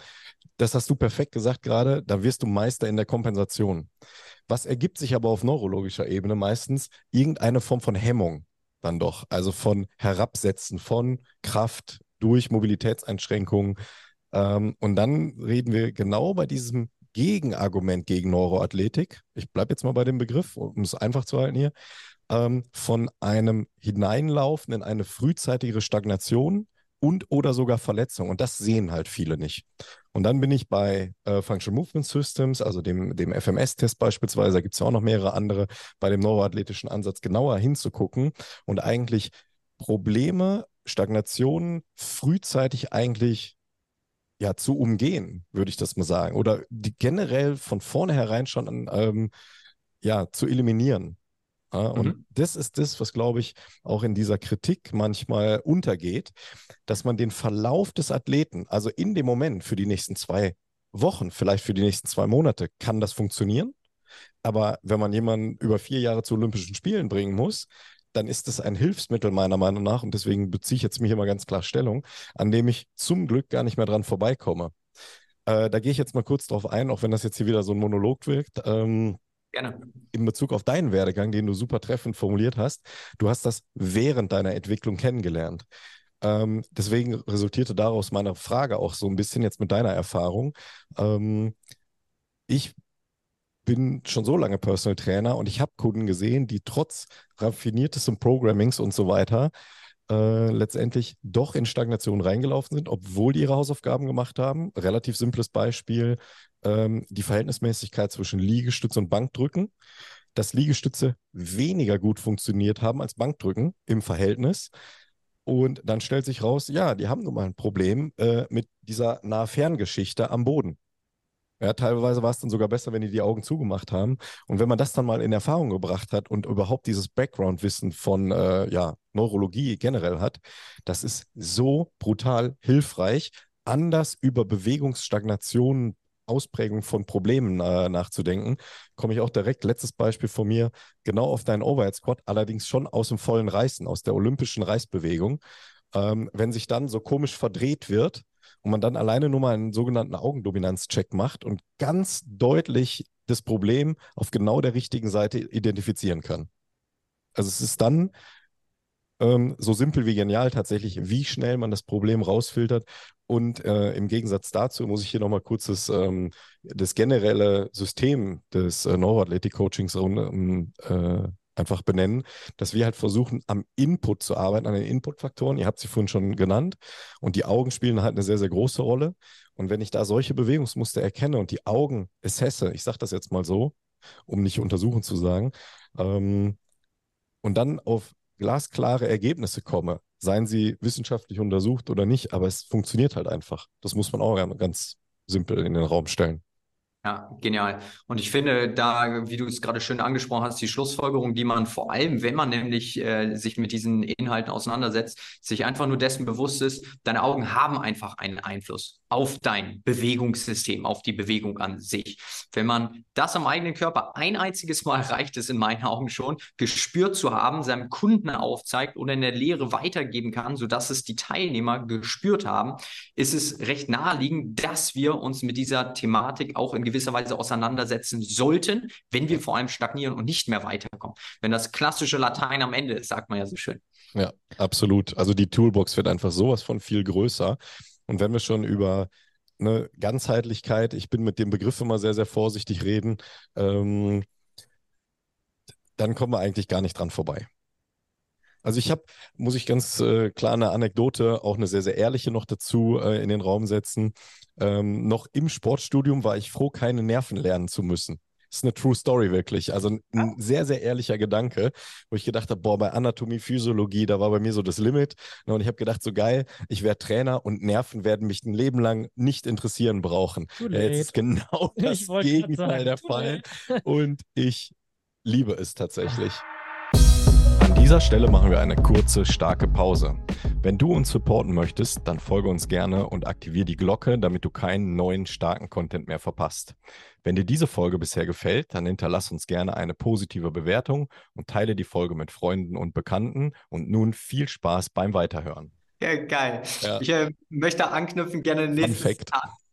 Das hast du perfekt gesagt gerade, da wirst du Meister in der Kompensation. Was ergibt sich aber auf neurologischer Ebene meistens? Irgendeine Form von Hemmung dann doch, also von Herabsetzen von Kraft durch Mobilitätseinschränkungen. Ähm, und dann reden wir genau bei diesem Gegenargument gegen Neuroathletik, ich bleibe jetzt mal bei dem Begriff, um es einfach zu halten hier, ähm, von einem Hineinlaufen in eine frühzeitigere Stagnation und oder sogar Verletzung. Und das sehen halt viele nicht. Und dann bin ich bei äh, Functional Movement Systems, also dem, dem FMS-Test beispielsweise, da gibt es ja auch noch mehrere andere, bei dem neuroathletischen Ansatz genauer hinzugucken und eigentlich Probleme, Stagnationen frühzeitig eigentlich ja, zu umgehen, würde ich das mal sagen. Oder die generell von vornherein schon ähm, ja, zu eliminieren. Ja, und mhm. das ist das, was, glaube ich, auch in dieser Kritik manchmal untergeht, dass man den Verlauf des Athleten, also in dem Moment für die nächsten zwei Wochen, vielleicht für die nächsten zwei Monate, kann das funktionieren. Aber wenn man jemanden über vier Jahre zu Olympischen Spielen bringen muss, dann ist es ein Hilfsmittel meiner Meinung nach, und deswegen beziehe ich jetzt mich immer ganz klar Stellung, an dem ich zum Glück gar nicht mehr dran vorbeikomme. Äh, da gehe ich jetzt mal kurz drauf ein, auch wenn das jetzt hier wieder so ein Monolog wirkt. Ähm, Gerne. In Bezug auf deinen Werdegang, den du super treffend formuliert hast, du hast das während deiner Entwicklung kennengelernt. Ähm, deswegen resultierte daraus meine Frage auch so ein bisschen jetzt mit deiner Erfahrung. Ähm, ich bin schon so lange Personal Trainer und ich habe Kunden gesehen, die trotz raffiniertestem Programmings und so weiter äh, letztendlich doch in Stagnation reingelaufen sind, obwohl die ihre Hausaufgaben gemacht haben. Relativ simples Beispiel, ähm, die Verhältnismäßigkeit zwischen Liegestütze und Bankdrücken. Dass Liegestütze weniger gut funktioniert haben als Bankdrücken im Verhältnis. Und dann stellt sich raus, ja, die haben nun mal ein Problem äh, mit dieser Nah-Fern-Geschichte am Boden. Ja, teilweise war es dann sogar besser, wenn die die Augen zugemacht haben. Und wenn man das dann mal in Erfahrung gebracht hat und überhaupt dieses Background-Wissen von äh, ja, Neurologie generell hat, das ist so brutal hilfreich, anders über Bewegungsstagnation, Ausprägung von Problemen äh, nachzudenken. Komme ich auch direkt, letztes Beispiel von mir, genau auf deinen Overhead Squat, allerdings schon aus dem vollen Reißen, aus der olympischen Reißbewegung. Ähm, wenn sich dann so komisch verdreht wird, und man dann alleine nur mal einen sogenannten Augendominanzcheck macht und ganz deutlich das Problem auf genau der richtigen Seite identifizieren kann. Also es ist dann ähm, so simpel wie genial tatsächlich, wie schnell man das Problem rausfiltert. Und äh, im Gegensatz dazu muss ich hier nochmal kurz das, ähm, das generelle System des äh, Neuroathletik-Coachings äh, einfach benennen, dass wir halt versuchen, am Input zu arbeiten, an den Inputfaktoren. Ihr habt sie vorhin schon genannt. Und die Augen spielen halt eine sehr, sehr große Rolle. Und wenn ich da solche Bewegungsmuster erkenne und die Augen assesse, ich sage das jetzt mal so, um nicht untersuchen zu sagen, ähm, und dann auf glasklare Ergebnisse komme, seien sie wissenschaftlich untersucht oder nicht, aber es funktioniert halt einfach. Das muss man auch ganz simpel in den Raum stellen. Ja, genial. Und ich finde, da, wie du es gerade schön angesprochen hast, die Schlussfolgerung, die man vor allem, wenn man nämlich äh, sich mit diesen Inhalten auseinandersetzt, sich einfach nur dessen bewusst ist, deine Augen haben einfach einen Einfluss auf dein Bewegungssystem, auf die Bewegung an sich. Wenn man das am eigenen Körper ein einziges Mal reicht es in meinen Augen schon, gespürt zu haben, seinem Kunden aufzeigt oder in der Lehre weitergeben kann, sodass es die Teilnehmer gespürt haben, ist es recht naheliegend, dass wir uns mit dieser Thematik auch in gewisser Weise auseinandersetzen sollten, wenn wir vor allem stagnieren und nicht mehr weiterkommen. Wenn das klassische Latein am Ende ist, sagt man ja so schön. Ja, absolut. Also die Toolbox wird einfach sowas von viel größer. Und wenn wir schon über eine Ganzheitlichkeit, ich bin mit dem Begriff immer sehr, sehr vorsichtig reden, ähm, dann kommen wir eigentlich gar nicht dran vorbei. Also ich habe, muss ich ganz äh, klar eine Anekdote, auch eine sehr, sehr ehrliche noch dazu äh, in den Raum setzen. Ähm, noch im Sportstudium war ich froh, keine Nerven lernen zu müssen. Das ist eine True Story wirklich. Also ein, ein sehr, sehr ehrlicher Gedanke, wo ich gedacht habe, boah, bei Anatomie, Physiologie, da war bei mir so das Limit. Und ich habe gedacht, so geil, ich werde Trainer und Nerven werden mich ein Leben lang nicht interessieren brauchen. Ja, jetzt ist genau das Gegenteil der Fall. Und ich liebe es tatsächlich. An dieser Stelle machen wir eine kurze, starke Pause. Wenn du uns supporten möchtest, dann folge uns gerne und aktiviere die Glocke, damit du keinen neuen starken Content mehr verpasst. Wenn dir diese Folge bisher gefällt, dann hinterlass uns gerne eine positive Bewertung und teile die Folge mit Freunden und Bekannten. Und nun viel Spaß beim Weiterhören. Ja, geil. Ja. Ich äh, möchte anknüpfen, gerne nächstes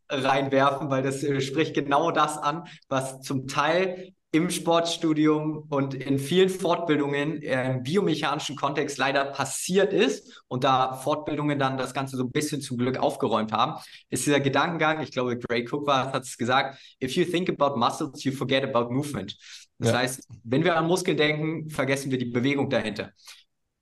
reinwerfen, weil das äh, spricht genau das an, was zum Teil im Sportstudium und in vielen Fortbildungen im biomechanischen Kontext leider passiert ist und da Fortbildungen dann das Ganze so ein bisschen zum Glück aufgeräumt haben, ist dieser Gedankengang, ich glaube, Gray Cook hat es gesagt, if you think about muscles, you forget about movement. Das ja. heißt, wenn wir an Muskeln denken, vergessen wir die Bewegung dahinter.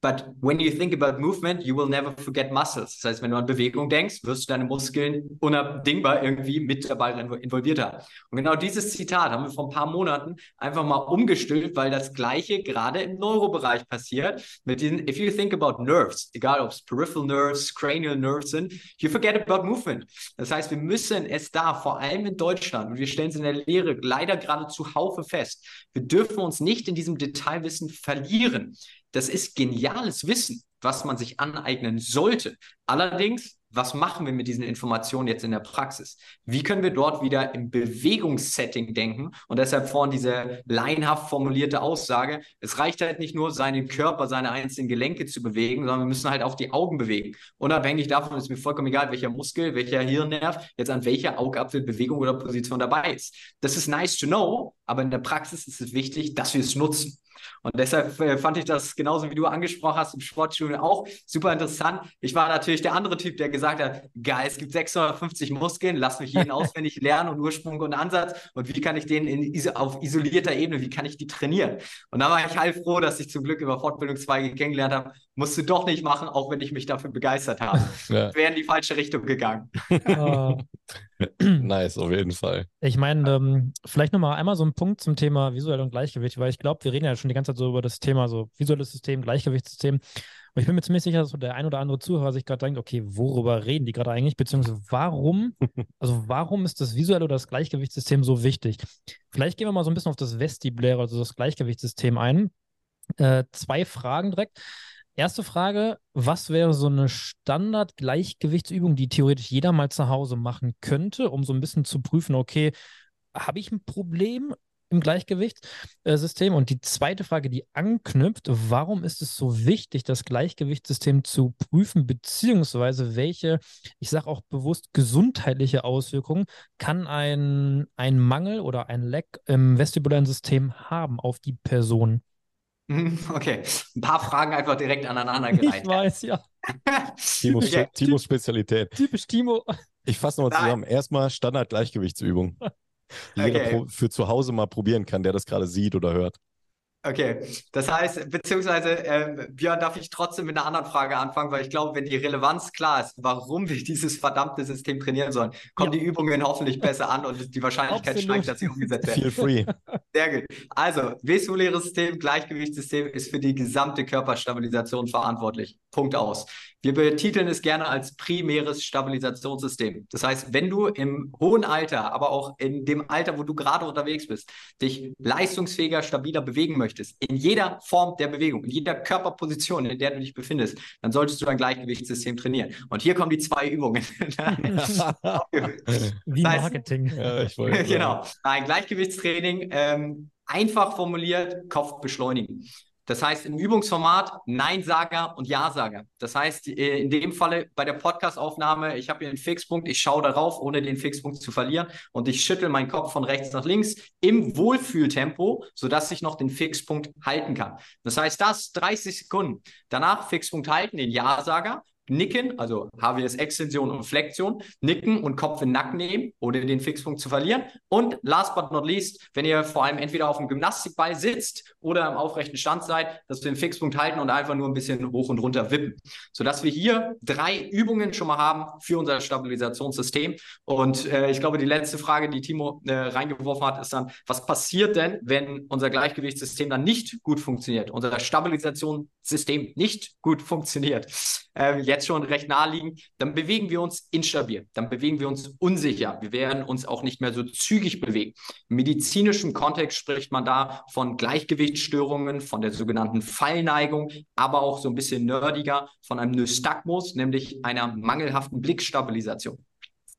But when you think about movement, you will never forget muscles. Das heißt, wenn du an Bewegung denkst, wirst du deine Muskeln unabdingbar irgendwie mit dabei involviert haben. Und genau dieses Zitat haben wir vor ein paar Monaten einfach mal umgestülpt, weil das Gleiche gerade im Neurobereich passiert. Mit diesen, if you think about nerves, egal ob es peripheral nerves, cranial nerves sind, you forget about movement. Das heißt, wir müssen es da, vor allem in Deutschland, und wir stellen es in der Lehre leider gerade zuhaufe fest, wir dürfen uns nicht in diesem Detailwissen verlieren. Das ist geniales Wissen, was man sich aneignen sollte. Allerdings, was machen wir mit diesen Informationen jetzt in der Praxis? Wie können wir dort wieder im Bewegungssetting denken? Und deshalb vorhin diese leinhaft formulierte Aussage, es reicht halt nicht nur, seinen Körper, seine einzelnen Gelenke zu bewegen, sondern wir müssen halt auch die Augen bewegen. Unabhängig davon ist mir vollkommen egal, welcher Muskel, welcher Hirnnerv jetzt an welcher Augapfelbewegung oder Position dabei ist. Das ist nice to know, aber in der Praxis ist es wichtig, dass wir es nutzen. Und deshalb äh, fand ich das genauso wie du angesprochen hast im Sportstudio auch super interessant. Ich war natürlich der andere Typ, der gesagt hat, geil, es gibt 650 Muskeln, lass mich jeden auswendig lernen und Ursprung und Ansatz und wie kann ich den in, auf isolierter Ebene, wie kann ich die trainieren? Und da war ich heilfroh, dass ich zum Glück über Fortbildungszweige kennengelernt habe, musst du doch nicht machen, auch wenn ich mich dafür begeistert habe. Ja. Wäre in die falsche Richtung gegangen. Oh. nice, auf jeden Fall. Ich meine, ähm, vielleicht nochmal einmal so ein Punkt zum Thema visuell und Gleichgewicht, weil ich glaube, wir reden ja schon die ganze Zeit so über das Thema so visuelles System, Gleichgewichtssystem. Und ich bin mir ziemlich sicher, dass so der ein oder andere Zuhörer sich gerade denkt, okay, worüber reden die gerade eigentlich, beziehungsweise warum, also warum ist das visuelle oder das Gleichgewichtssystem so wichtig? Vielleicht gehen wir mal so ein bisschen auf das Vestibuläre, also das Gleichgewichtssystem ein. Äh, zwei Fragen direkt. Erste Frage, was wäre so eine Standard-Gleichgewichtsübung, die theoretisch jeder mal zu Hause machen könnte, um so ein bisschen zu prüfen, okay, habe ich ein Problem im Gleichgewichtssystem? Und die zweite Frage, die anknüpft, warum ist es so wichtig, das Gleichgewichtssystem zu prüfen, beziehungsweise welche, ich sage auch bewusst, gesundheitliche Auswirkungen kann ein, ein Mangel oder ein Leck im vestibulären System haben auf die Person? Mhm, okay, ein paar Fragen einfach direkt aneinander gereiht. Ich weiß, ja. Timos, okay. Timos Spezialität. Typisch Timo. Ich fasse nochmal zusammen. Erstmal Standard-Gleichgewichtsübung, die okay. jeder für zu Hause mal probieren kann, der das gerade sieht oder hört. Okay, das heißt, beziehungsweise, äh, Björn, darf ich trotzdem mit einer anderen Frage anfangen, weil ich glaube, wenn die Relevanz klar ist, warum wir dieses verdammte System trainieren sollen, kommen ja. die Übungen hoffentlich besser an und die Wahrscheinlichkeit Absolut. steigt, dass sie umgesetzt werden. Feel free. Sehr gut. Also, vestibuläres System, Gleichgewichtssystem ist für die gesamte Körperstabilisation verantwortlich. Punkt aus. Wir betiteln es gerne als primäres Stabilisationssystem. Das heißt, wenn du im hohen Alter, aber auch in dem Alter, wo du gerade unterwegs bist, dich leistungsfähiger, stabiler bewegen möchtest, in jeder Form der Bewegung, in jeder Körperposition, in der du dich befindest, dann solltest du ein Gleichgewichtssystem trainieren. Und hier kommen die zwei Übungen. Wie Marketing. Ja, ich wollte genau. Ein Gleichgewichtstraining, ähm, einfach formuliert, Kopf beschleunigen. Das heißt, im Übungsformat Nein-Sager und Ja-Sager. Das heißt, äh, in dem Falle bei der Podcastaufnahme, ich habe hier einen Fixpunkt, ich schaue darauf, ohne den Fixpunkt zu verlieren und ich schüttel meinen Kopf von rechts nach links im Wohlfühltempo, sodass ich noch den Fixpunkt halten kann. Das heißt, das 30 Sekunden. Danach Fixpunkt halten, den Ja-Sager Nicken, also HWS-Extension und Flexion, nicken und Kopf in den Nacken nehmen, ohne den Fixpunkt zu verlieren. Und last but not least, wenn ihr vor allem entweder auf dem Gymnastikball sitzt oder im aufrechten Stand seid, dass wir den Fixpunkt halten und einfach nur ein bisschen hoch und runter wippen, sodass wir hier drei Übungen schon mal haben für unser Stabilisationssystem. Und äh, ich glaube, die letzte Frage, die Timo äh, reingeworfen hat, ist dann, was passiert denn, wenn unser Gleichgewichtssystem dann nicht gut funktioniert, unser Stabilisationssystem nicht gut funktioniert? äh, jetzt schon recht naheliegend, dann bewegen wir uns instabil, dann bewegen wir uns unsicher, wir werden uns auch nicht mehr so zügig bewegen. Im medizinischen Kontext spricht man da von Gleichgewichtsstörungen, von der sogenannten Fallneigung, aber auch so ein bisschen nerdiger von einem Nystagmus, nämlich einer mangelhaften Blickstabilisation.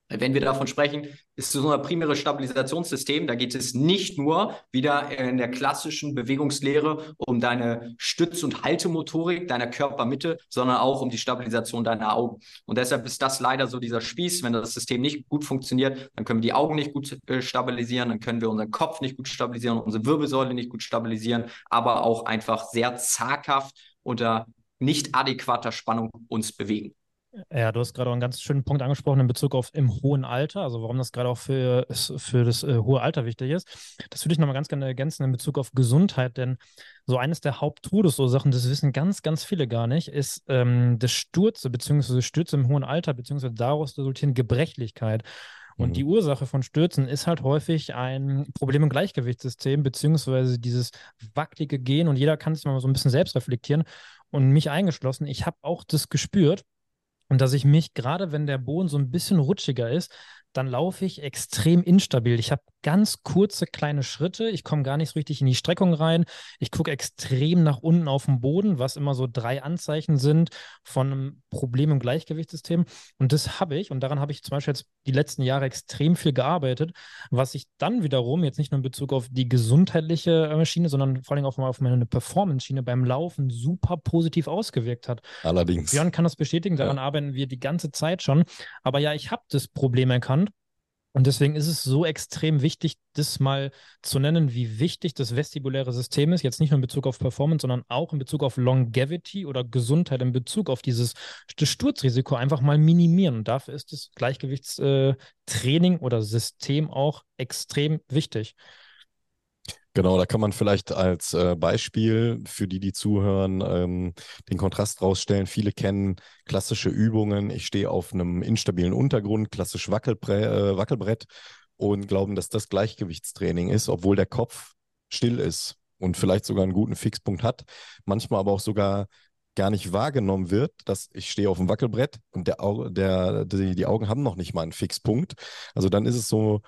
Wenn wir davon sprechen, ist so ein primäres Stabilisationssystem. Da geht es nicht nur wieder in der klassischen Bewegungslehre um deine Stütz- und Haltemotorik deiner Körpermitte, sondern auch um die Stabilisation deiner Augen. Und deshalb ist das leider so dieser Spieß. Wenn das System nicht gut funktioniert, dann können wir die Augen nicht gut äh, stabilisieren, dann können wir unseren Kopf nicht gut stabilisieren, unsere Wirbelsäule nicht gut stabilisieren, aber auch einfach sehr zaghaft unter nicht adäquater Spannung uns bewegen. Ja, du hast gerade auch einen ganz schönen Punkt angesprochen in Bezug auf im hohen Alter, also warum das gerade auch für, für das äh, hohe Alter wichtig ist. Das würde ich nochmal ganz gerne ergänzen in Bezug auf Gesundheit, denn so eines der Haupttodesursachen, das wissen ganz, ganz viele gar nicht, ist ähm, das Stürze bzw. Stürze im hohen Alter bzw. daraus resultierende Gebrechlichkeit. Und mhm. die Ursache von Stürzen ist halt häufig ein Problem im Gleichgewichtssystem, beziehungsweise dieses wackelige Gehen. Und jeder kann sich mal so ein bisschen selbst reflektieren. Und mich eingeschlossen, ich habe auch das gespürt, und dass ich mich, gerade wenn der Boden so ein bisschen rutschiger ist, dann laufe ich extrem instabil. Ich habe ganz kurze kleine Schritte. Ich komme gar nicht so richtig in die Streckung rein. Ich gucke extrem nach unten auf den Boden, was immer so drei Anzeichen sind von einem Problem im Gleichgewichtssystem. Und das habe ich. Und daran habe ich zum Beispiel jetzt die letzten Jahre extrem viel gearbeitet, was sich dann wiederum jetzt nicht nur in Bezug auf die gesundheitliche äh, Schiene, sondern vor allem auch mal auf meine Performance-Schiene beim Laufen super positiv ausgewirkt hat. Allerdings. Björn kann das bestätigen. Daran ja. arbeiten wir die ganze Zeit schon. Aber ja, ich habe das Problem erkannt und deswegen ist es so extrem wichtig, das mal zu nennen, wie wichtig das vestibuläre System ist. Jetzt nicht nur in Bezug auf Performance, sondern auch in Bezug auf Longevity oder Gesundheit, in Bezug auf dieses Sturzrisiko einfach mal minimieren. Und dafür ist das Gleichgewichtstraining äh, oder System auch extrem wichtig. Genau, da kann man vielleicht als äh, Beispiel für die, die zuhören, ähm, den Kontrast rausstellen. Viele kennen klassische Übungen. Ich stehe auf einem instabilen Untergrund, klassisch Wackelbre äh, Wackelbrett und glauben, dass das Gleichgewichtstraining ist, obwohl der Kopf still ist und vielleicht sogar einen guten Fixpunkt hat. Manchmal aber auch sogar gar nicht wahrgenommen wird, dass ich stehe auf dem Wackelbrett und der, der, die, die Augen haben noch nicht mal einen Fixpunkt. Also dann ist es so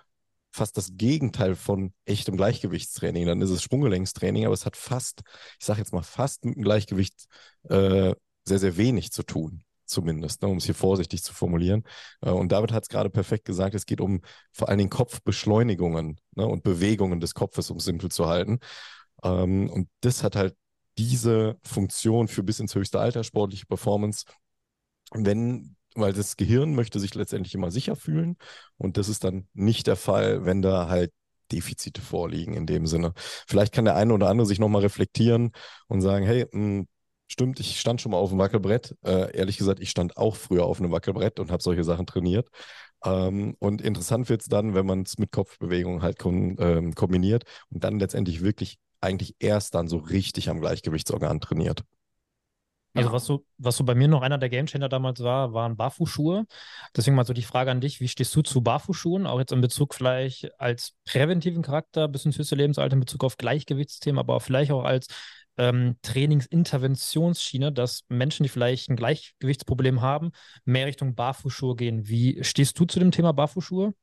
fast das Gegenteil von echtem Gleichgewichtstraining. Dann ist es Sprunggelenkstraining, aber es hat fast, ich sage jetzt mal fast mit dem Gleichgewicht äh, sehr, sehr wenig zu tun, zumindest, ne, um es hier vorsichtig zu formulieren. Äh, und David hat es gerade perfekt gesagt, es geht um vor allen Dingen Kopfbeschleunigungen ne, und Bewegungen des Kopfes, um es simpel zu halten. Ähm, und das hat halt diese Funktion für bis ins höchste Alter sportliche Performance. Wenn weil das Gehirn möchte sich letztendlich immer sicher fühlen und das ist dann nicht der Fall, wenn da halt Defizite vorliegen in dem Sinne. Vielleicht kann der eine oder andere sich nochmal reflektieren und sagen, hey, mh, hm, stimmt, ich stand schon mal auf dem Wackelbrett. Äh, ehrlich gesagt, ich stand auch früher auf einem Wackelbrett und habe solche Sachen trainiert. Ähm, und interessant wird es dann, wenn man es mit Kopfbewegungen halt ähm, kombiniert und dann letztendlich wirklich eigentlich erst dann so richtig am Gleichgewichtsorgan trainiert. Also was so, was so bei mir noch einer der Gamechanger damals war, waren Barfußschuhe. Deswegen mal so die Frage an dich, wie stehst du zu Barfußschuhen? Auch jetzt in Bezug vielleicht als präventiven Charakter bis ins höchste Lebensalter in Bezug auf Gleichgewichtsthemen, aber auch vielleicht auch als ähm, Trainingsinterventionsschiene, dass Menschen, die vielleicht ein Gleichgewichtsproblem haben, mehr Richtung Barfußschuhe gehen. Wie stehst du zu dem Thema Barfußschuhe?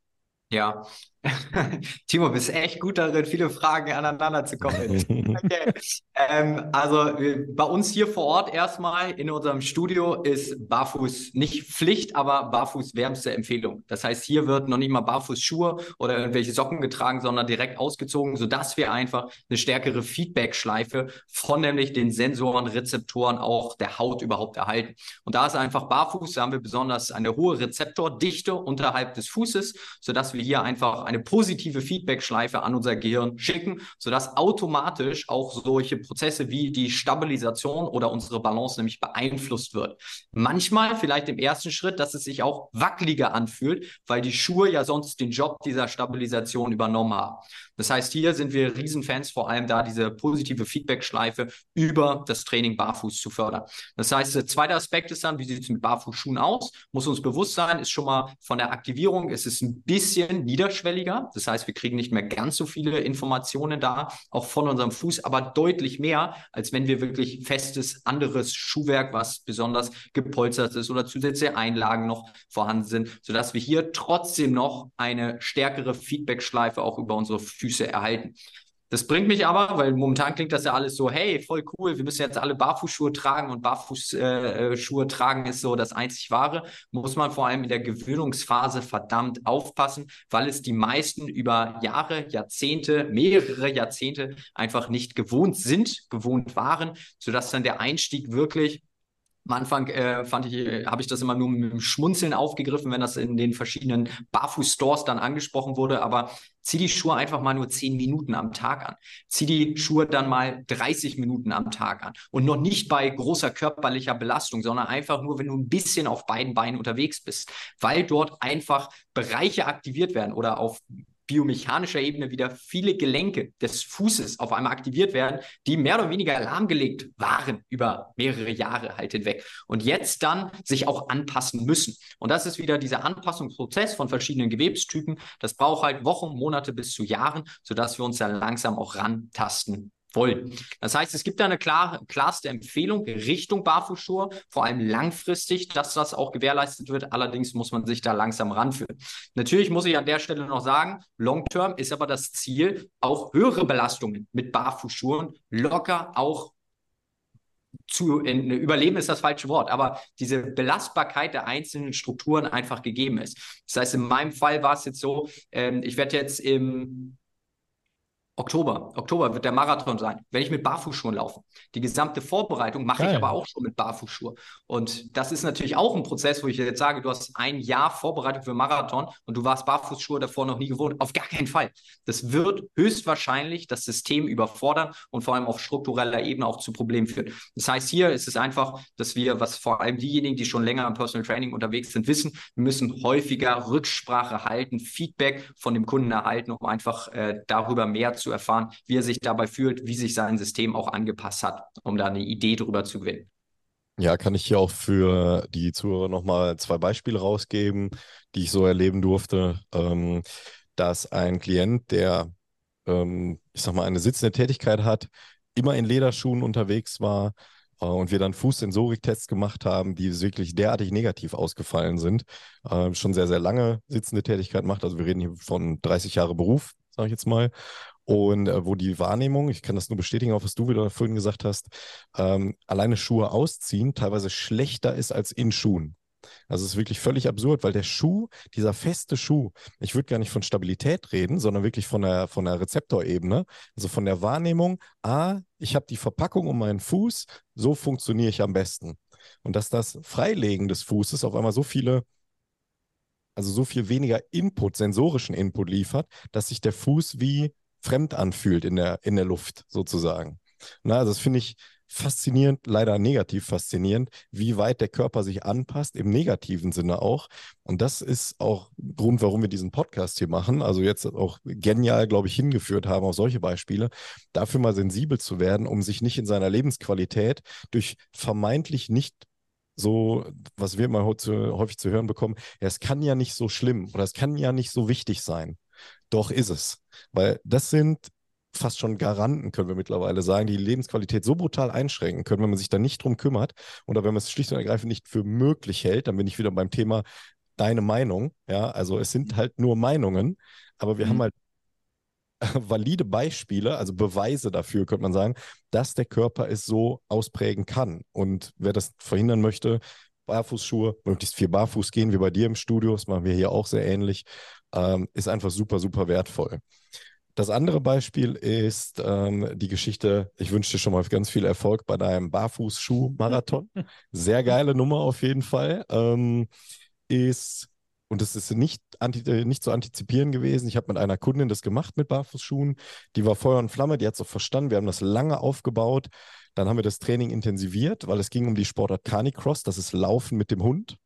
Ja, Timo, bist echt gut darin, viele Fragen aneinander zu kommen. okay. ähm, also bei uns hier vor Ort erstmal in unserem Studio ist Barfuß nicht Pflicht, aber Barfuß wärmste Empfehlung. Das heißt, hier wird noch nicht mal Barfußschuhe oder irgendwelche Socken getragen, sondern direkt ausgezogen, sodass wir einfach eine stärkere Feedback-Schleife von nämlich den Sensoren, Rezeptoren auch der Haut überhaupt erhalten. Und da ist einfach Barfuß, da haben wir besonders eine hohe Rezeptordichte unterhalb des Fußes, sodass wir hier einfach eine eine positive Feedback-Schleife an unser Gehirn schicken, sodass automatisch auch solche Prozesse wie die Stabilisation oder unsere Balance nämlich beeinflusst wird. Manchmal vielleicht im ersten Schritt, dass es sich auch wackeliger anfühlt, weil die Schuhe ja sonst den Job dieser Stabilisation übernommen haben. Das heißt, hier sind wir Riesenfans, vor allem da diese positive Feedback-Schleife über das Training barfuß zu fördern. Das heißt, der zweite Aspekt ist dann, wie sieht es mit Barfußschuhen aus? Muss uns bewusst sein, ist schon mal von der Aktivierung, ist es ein bisschen niederschwelliger. Das heißt, wir kriegen nicht mehr ganz so viele Informationen da, auch von unserem Fuß, aber deutlich mehr, als wenn wir wirklich festes, anderes Schuhwerk, was besonders gepolstert ist oder zusätzliche Einlagen noch vorhanden sind, sodass wir hier trotzdem noch eine stärkere Feedback-Schleife auch über unsere Füße erhalten. Das bringt mich aber, weil momentan klingt das ja alles so, hey, voll cool, wir müssen jetzt alle Barfußschuhe tragen und Barfußschuhe äh, tragen ist so das einzig wahre, muss man vor allem in der Gewöhnungsphase verdammt aufpassen, weil es die meisten über Jahre, Jahrzehnte, mehrere Jahrzehnte einfach nicht gewohnt sind, gewohnt waren, sodass dann der Einstieg wirklich am Anfang äh, fand ich, äh, habe ich das immer nur mit dem Schmunzeln aufgegriffen, wenn das in den verschiedenen Barfuß-Stores dann angesprochen wurde. Aber zieh die Schuhe einfach mal nur 10 Minuten am Tag an. Zieh die Schuhe dann mal 30 Minuten am Tag an. Und noch nicht bei großer körperlicher Belastung, sondern einfach nur, wenn du ein bisschen auf beiden Beinen unterwegs bist, weil dort einfach Bereiche aktiviert werden oder auf biomechanischer Ebene wieder viele Gelenke des Fußes auf einmal aktiviert werden, die mehr oder weniger lahmgelegt waren über mehrere Jahre halt hinweg und jetzt dann sich auch anpassen müssen. Und das ist wieder dieser Anpassungsprozess von verschiedenen Gewebstypen. Das braucht halt Wochen, Monate bis zu Jahren, sodass wir uns da langsam auch rantasten wollen. Das heißt, es gibt da eine klare, klarste Empfehlung Richtung Barfußschuhe, vor allem langfristig, dass das auch gewährleistet wird. Allerdings muss man sich da langsam ranführen. Natürlich muss ich an der Stelle noch sagen, long-term ist aber das Ziel, auch höhere Belastungen mit Barfußschuhen locker auch zu in, überleben ist das falsche Wort, aber diese Belastbarkeit der einzelnen Strukturen einfach gegeben ist. Das heißt, in meinem Fall war es jetzt so, ähm, ich werde jetzt im Oktober. Oktober wird der Marathon sein. Werde ich mit Barfußschuhen laufen. Die gesamte Vorbereitung mache Geil. ich aber auch schon mit Barfußschuhe. Und das ist natürlich auch ein Prozess, wo ich jetzt sage, du hast ein Jahr Vorbereitung für Marathon und du warst Barfußschuhe davor noch nie gewohnt. Auf gar keinen Fall. Das wird höchstwahrscheinlich das System überfordern und vor allem auf struktureller Ebene auch zu Problemen führen. Das heißt, hier ist es einfach, dass wir, was vor allem diejenigen, die schon länger im Personal Training unterwegs sind, wissen, wir müssen häufiger Rücksprache halten, Feedback von dem Kunden erhalten, um einfach äh, darüber mehr zu zu erfahren, wie er sich dabei fühlt, wie sich sein System auch angepasst hat, um da eine Idee drüber zu gewinnen. Ja, kann ich hier auch für die Zuhörer nochmal zwei Beispiele rausgeben, die ich so erleben durfte, ähm, dass ein Klient, der, ähm, ich sag mal, eine sitzende Tätigkeit hat, immer in Lederschuhen unterwegs war äh, und wir dann Fußsensoriktests gemacht haben, die wirklich derartig negativ ausgefallen sind, äh, schon sehr, sehr lange sitzende Tätigkeit macht. Also wir reden hier von 30 Jahre Beruf, sage ich jetzt mal, und äh, wo die Wahrnehmung, ich kann das nur bestätigen, auch was du wieder vorhin gesagt hast, ähm, alleine Schuhe ausziehen teilweise schlechter ist als in Schuhen. Also es ist wirklich völlig absurd, weil der Schuh, dieser feste Schuh, ich würde gar nicht von Stabilität reden, sondern wirklich von der, von der Rezeptorebene, also von der Wahrnehmung, ah, ich habe die Verpackung um meinen Fuß, so funktioniere ich am besten. Und dass das Freilegen des Fußes auf einmal so viele also so viel weniger Input, sensorischen Input liefert, dass sich der Fuß wie fremd anfühlt in der, in der Luft sozusagen. Na, also das finde ich faszinierend, leider negativ faszinierend, wie weit der Körper sich anpasst, im negativen Sinne auch. Und das ist auch Grund, warum wir diesen Podcast hier machen. Also jetzt auch genial, glaube ich, hingeführt haben auf solche Beispiele, dafür mal sensibel zu werden, um sich nicht in seiner Lebensqualität durch vermeintlich nicht so, was wir mal häufig zu hören bekommen, ja, es kann ja nicht so schlimm oder es kann ja nicht so wichtig sein. Doch ist es. Weil das sind fast schon Garanten, können wir mittlerweile sagen, die, die Lebensqualität so brutal einschränken können, wenn man sich da nicht drum kümmert oder wenn man es schlicht und ergreifend nicht für möglich hält, dann bin ich wieder beim Thema deine Meinung. Ja, also es sind halt nur Meinungen, aber wir mhm. haben halt valide Beispiele, also Beweise dafür, könnte man sagen, dass der Körper es so ausprägen kann. Und wer das verhindern möchte, Barfußschuhe, möglichst viel Barfuß gehen, wie bei dir im Studio, das machen wir hier auch sehr ähnlich ähm, ist einfach super, super wertvoll. Das andere Beispiel ist ähm, die Geschichte, ich wünsche dir schon mal ganz viel Erfolg bei deinem Barfußschuh-Marathon. Sehr geile Nummer auf jeden Fall. Ähm, ist und das ist nicht, äh, nicht zu antizipieren gewesen. Ich habe mit einer Kundin das gemacht mit Barfußschuhen. Die war Feuer und Flamme, die hat es auch verstanden. Wir haben das lange aufgebaut. Dann haben wir das Training intensiviert, weil es ging um die Sportart Canicross, das ist Laufen mit dem Hund.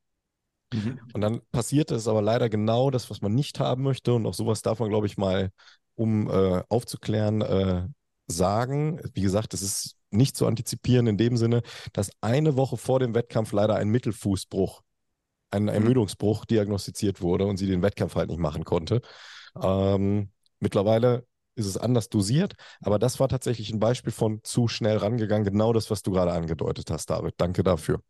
Mhm. Und dann passierte es aber leider genau das, was man nicht haben möchte. Und auch sowas darf man, glaube ich, mal, um äh, aufzuklären, äh, sagen. Wie gesagt, es ist nicht zu antizipieren in dem Sinne, dass eine Woche vor dem Wettkampf leider ein Mittelfußbruch ein mhm. Ermüdungsbruch diagnostiziert wurde und sie den Wettkampf halt nicht machen konnte. Ähm, mittlerweile ist es anders dosiert, aber das war tatsächlich ein Beispiel von zu schnell rangegangen. Genau das, was du gerade angedeutet hast, David. Danke dafür.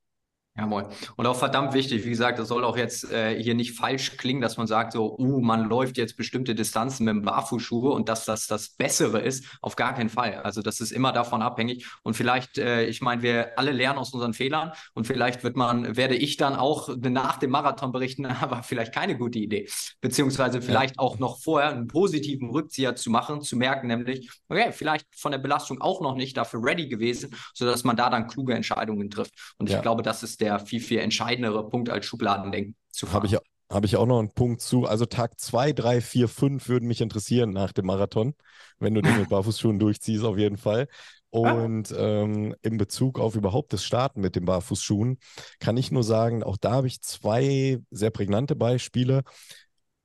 Jawohl. Und auch verdammt wichtig, wie gesagt, das soll auch jetzt äh, hier nicht falsch klingen, dass man sagt, so, uh, man läuft jetzt bestimmte Distanzen mit dem Barfußschuhe und dass das das Bessere ist. Auf gar keinen Fall. Also das ist immer davon abhängig. Und vielleicht, äh, ich meine, wir alle lernen aus unseren Fehlern und vielleicht wird man, werde ich dann auch nach dem Marathon berichten, aber vielleicht keine gute Idee. Beziehungsweise vielleicht ja. auch noch vorher einen positiven Rückzieher zu machen, zu merken, nämlich, okay, vielleicht von der Belastung auch noch nicht dafür ready gewesen, sodass man da dann kluge Entscheidungen trifft. Und ich ja. glaube, das ist der viel, viel entscheidendere Punkt als Schubladendenken zu fahren. Habe ich, hab ich auch noch einen Punkt zu. Also Tag 2, 3, 4, 5 würden mich interessieren nach dem Marathon, wenn du den mit Barfußschuhen durchziehst, auf jeden Fall. Und ähm, in Bezug auf überhaupt das Starten mit den Barfußschuhen kann ich nur sagen, auch da habe ich zwei sehr prägnante Beispiele.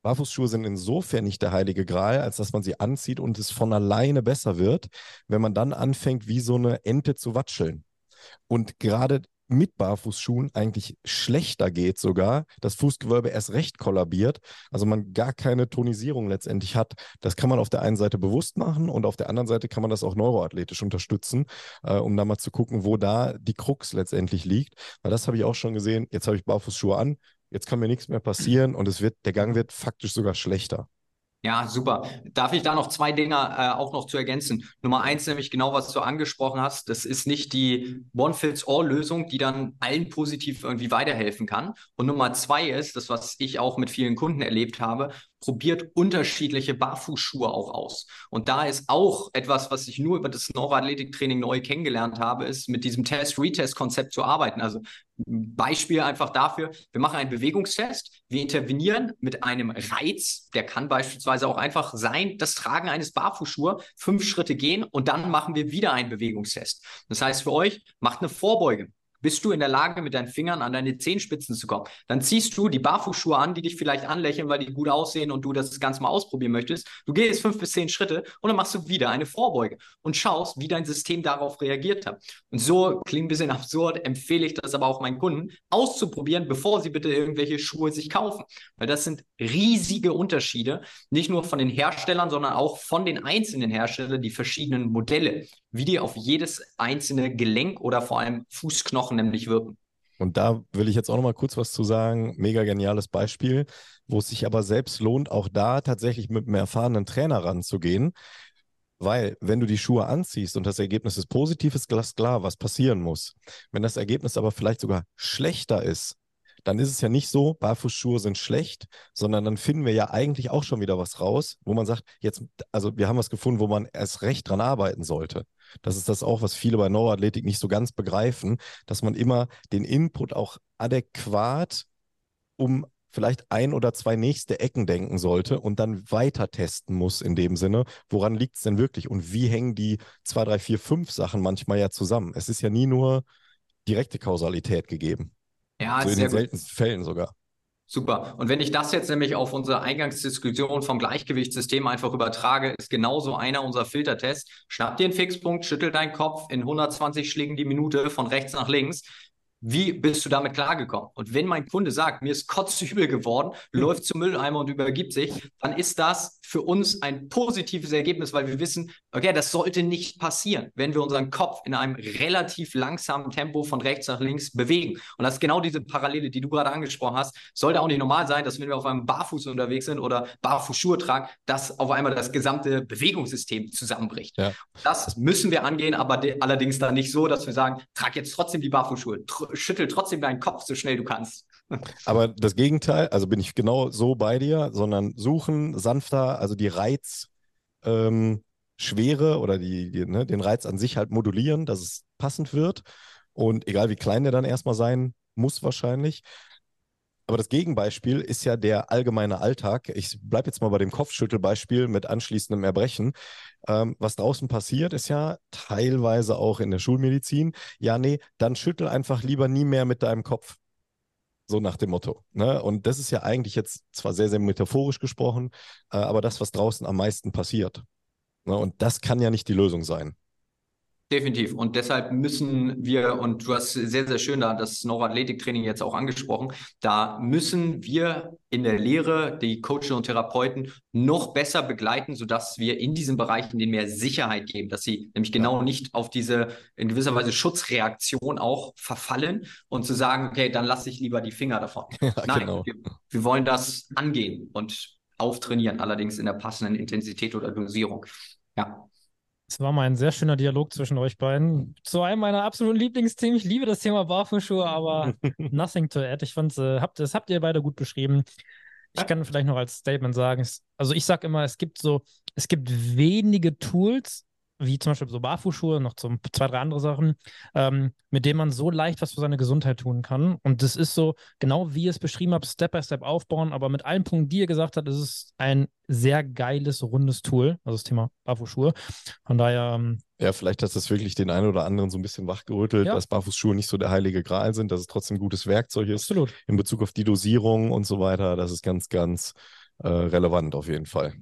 Barfußschuhe sind insofern nicht der heilige Gral, als dass man sie anzieht und es von alleine besser wird, wenn man dann anfängt, wie so eine Ente zu watscheln. Und gerade mit Barfußschuhen eigentlich schlechter geht sogar, das Fußgewölbe erst recht kollabiert, also man gar keine Tonisierung letztendlich hat. Das kann man auf der einen Seite bewusst machen und auf der anderen Seite kann man das auch neuroathletisch unterstützen, äh, um da mal zu gucken, wo da die Krux letztendlich liegt. Weil das habe ich auch schon gesehen. Jetzt habe ich Barfußschuhe an, jetzt kann mir nichts mehr passieren und es wird, der Gang wird faktisch sogar schlechter. Ja, super. Darf ich da noch zwei Dinge äh, auch noch zu ergänzen? Nummer eins, nämlich genau, was du angesprochen hast, das ist nicht die One-Fits-All-Lösung, die dann allen positiv irgendwie weiterhelfen kann. Und Nummer zwei ist, das, was ich auch mit vielen Kunden erlebt habe, probiert unterschiedliche Barfußschuhe auch aus. Und da ist auch etwas, was ich nur über das Neuroathletiktraining neu kennengelernt habe, ist mit diesem Test-Retest-Konzept zu arbeiten. Also Beispiel einfach dafür, wir machen einen Bewegungstest, wir intervenieren mit einem Reiz, der kann beispielsweise auch einfach sein, das Tragen eines Barfußschuhe, fünf Schritte gehen und dann machen wir wieder einen Bewegungstest. Das heißt für euch, macht eine Vorbeuge bist du in der Lage, mit deinen Fingern an deine Zehenspitzen zu kommen. Dann ziehst du die Barfußschuhe an, die dich vielleicht anlächeln, weil die gut aussehen und du das Ganze mal ausprobieren möchtest. Du gehst fünf bis zehn Schritte und dann machst du wieder eine Vorbeuge und schaust, wie dein System darauf reagiert hat. Und so klingt ein bisschen absurd, empfehle ich das aber auch meinen Kunden auszuprobieren, bevor sie bitte irgendwelche Schuhe sich kaufen. Weil das sind riesige Unterschiede, nicht nur von den Herstellern, sondern auch von den einzelnen Herstellern, die verschiedenen Modelle wie die auf jedes einzelne Gelenk oder vor allem Fußknochen nämlich wirken. Und da will ich jetzt auch noch mal kurz was zu sagen. Mega geniales Beispiel, wo es sich aber selbst lohnt, auch da tatsächlich mit einem erfahrenen Trainer ranzugehen. Weil, wenn du die Schuhe anziehst und das Ergebnis ist positiv, ist glasklar, was passieren muss. Wenn das Ergebnis aber vielleicht sogar schlechter ist, dann ist es ja nicht so, Barfußschuhe sind schlecht, sondern dann finden wir ja eigentlich auch schon wieder was raus, wo man sagt, jetzt, also wir haben was gefunden, wo man erst recht dran arbeiten sollte. Das ist das auch, was viele bei Neuroathletik nicht so ganz begreifen, dass man immer den Input auch adäquat um vielleicht ein oder zwei nächste Ecken denken sollte und dann weiter testen muss in dem Sinne, woran liegt es denn wirklich und wie hängen die zwei, drei, vier, fünf Sachen manchmal ja zusammen. Es ist ja nie nur direkte Kausalität gegeben. Ja, so in den seltensten Fällen sogar. Super. Und wenn ich das jetzt nämlich auf unsere Eingangsdiskussion vom Gleichgewichtssystem einfach übertrage, ist genauso einer unserer Filtertests. Schnapp dir einen Fixpunkt, schüttel deinen Kopf in 120 Schlägen die Minute von rechts nach links. Wie bist du damit klargekommen? Und wenn mein Kunde sagt, mir ist kotzübel geworden, mhm. läuft zum Mülleimer und übergibt sich, dann ist das für uns ein positives Ergebnis, weil wir wissen, okay, das sollte nicht passieren, wenn wir unseren Kopf in einem relativ langsamen Tempo von rechts nach links bewegen. Und das ist genau diese Parallele, die du gerade angesprochen hast. Sollte auch nicht normal sein, dass wenn wir auf einem Barfuß unterwegs sind oder Barfußschuhe tragen, dass auf einmal das gesamte Bewegungssystem zusammenbricht. Ja. Das müssen wir angehen, aber allerdings dann nicht so, dass wir sagen, trag jetzt trotzdem die Barfußschuhe, schüttel trotzdem deinen Kopf so schnell du kannst. Aber das Gegenteil, also bin ich genau so bei dir, sondern suchen, sanfter, also die Reizschwere ähm, oder die, die ne, den Reiz an sich halt modulieren, dass es passend wird. Und egal wie klein der dann erstmal sein muss, wahrscheinlich. Aber das Gegenbeispiel ist ja der allgemeine Alltag. Ich bleibe jetzt mal bei dem Kopfschüttelbeispiel mit anschließendem Erbrechen. Ähm, was draußen passiert, ist ja teilweise auch in der Schulmedizin. Ja, nee, dann schüttel einfach lieber nie mehr mit deinem Kopf. So nach dem Motto. Ne? Und das ist ja eigentlich jetzt zwar sehr, sehr metaphorisch gesprochen, äh, aber das, was draußen am meisten passiert. Ne? Und das kann ja nicht die Lösung sein. Definitiv. Und deshalb müssen wir, und du hast sehr, sehr schön da das Neuroathletiktraining jetzt auch angesprochen, da müssen wir in der Lehre die Coaches und Therapeuten noch besser begleiten, sodass wir in diesen Bereichen denen mehr Sicherheit geben, dass sie nämlich genau nicht auf diese in gewisser Weise Schutzreaktion auch verfallen und zu sagen, okay, dann lasse ich lieber die Finger davon. Ja, Nein, genau. wir, wir wollen das angehen und auftrainieren, allerdings in der passenden Intensität oder Dosierung. Ja. Es war mal ein sehr schöner Dialog zwischen euch beiden. Zu einem meiner absoluten Lieblingsthemen. Ich liebe das Thema Barfußschuhe, aber nothing to add. Ich fand, äh, habt, das habt ihr beide gut beschrieben. Ich kann vielleicht noch als Statement sagen, also ich sage immer, es gibt so, es gibt wenige Tools, wie zum Beispiel so Barfußschuhe, noch so zwei, drei andere Sachen, ähm, mit denen man so leicht was für seine Gesundheit tun kann. Und das ist so, genau wie ihr es beschrieben habt, Step by Step aufbauen, aber mit allen Punkten, die ihr gesagt habt, ist es ein sehr geiles, rundes Tool, also das Thema Barfußschuhe. Von daher. Ähm, ja, vielleicht hat das wirklich den einen oder anderen so ein bisschen wachgerüttelt, ja. dass Barfußschuhe nicht so der heilige Gral sind, dass es trotzdem ein gutes Werkzeug ist. Absolut. In Bezug auf die Dosierung und so weiter. Das ist ganz, ganz äh, relevant auf jeden Fall.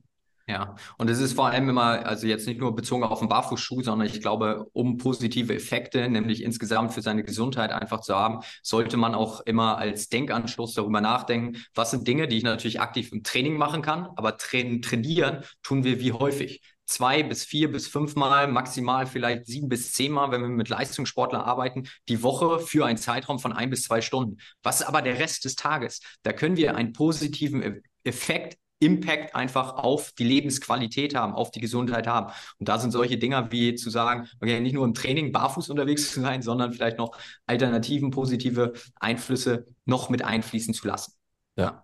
Ja, und es ist vor allem immer, also jetzt nicht nur bezogen auf den Barfußschuh, sondern ich glaube, um positive Effekte, nämlich insgesamt für seine Gesundheit einfach zu haben, sollte man auch immer als Denkanstoß darüber nachdenken, was sind Dinge, die ich natürlich aktiv im Training machen kann, aber train trainieren tun wir wie häufig zwei bis vier bis fünfmal, maximal vielleicht sieben bis zehnmal, wenn wir mit Leistungssportlern arbeiten, die Woche für einen Zeitraum von ein bis zwei Stunden. Was ist aber der Rest des Tages? Da können wir einen positiven e-, Effekt Impact einfach auf die Lebensqualität haben, auf die Gesundheit haben. Und da sind solche Dinger wie zu sagen, okay, nicht nur im Training barfuß unterwegs zu sein, sondern vielleicht noch alternativen, positive Einflüsse noch mit einfließen zu lassen. Ja.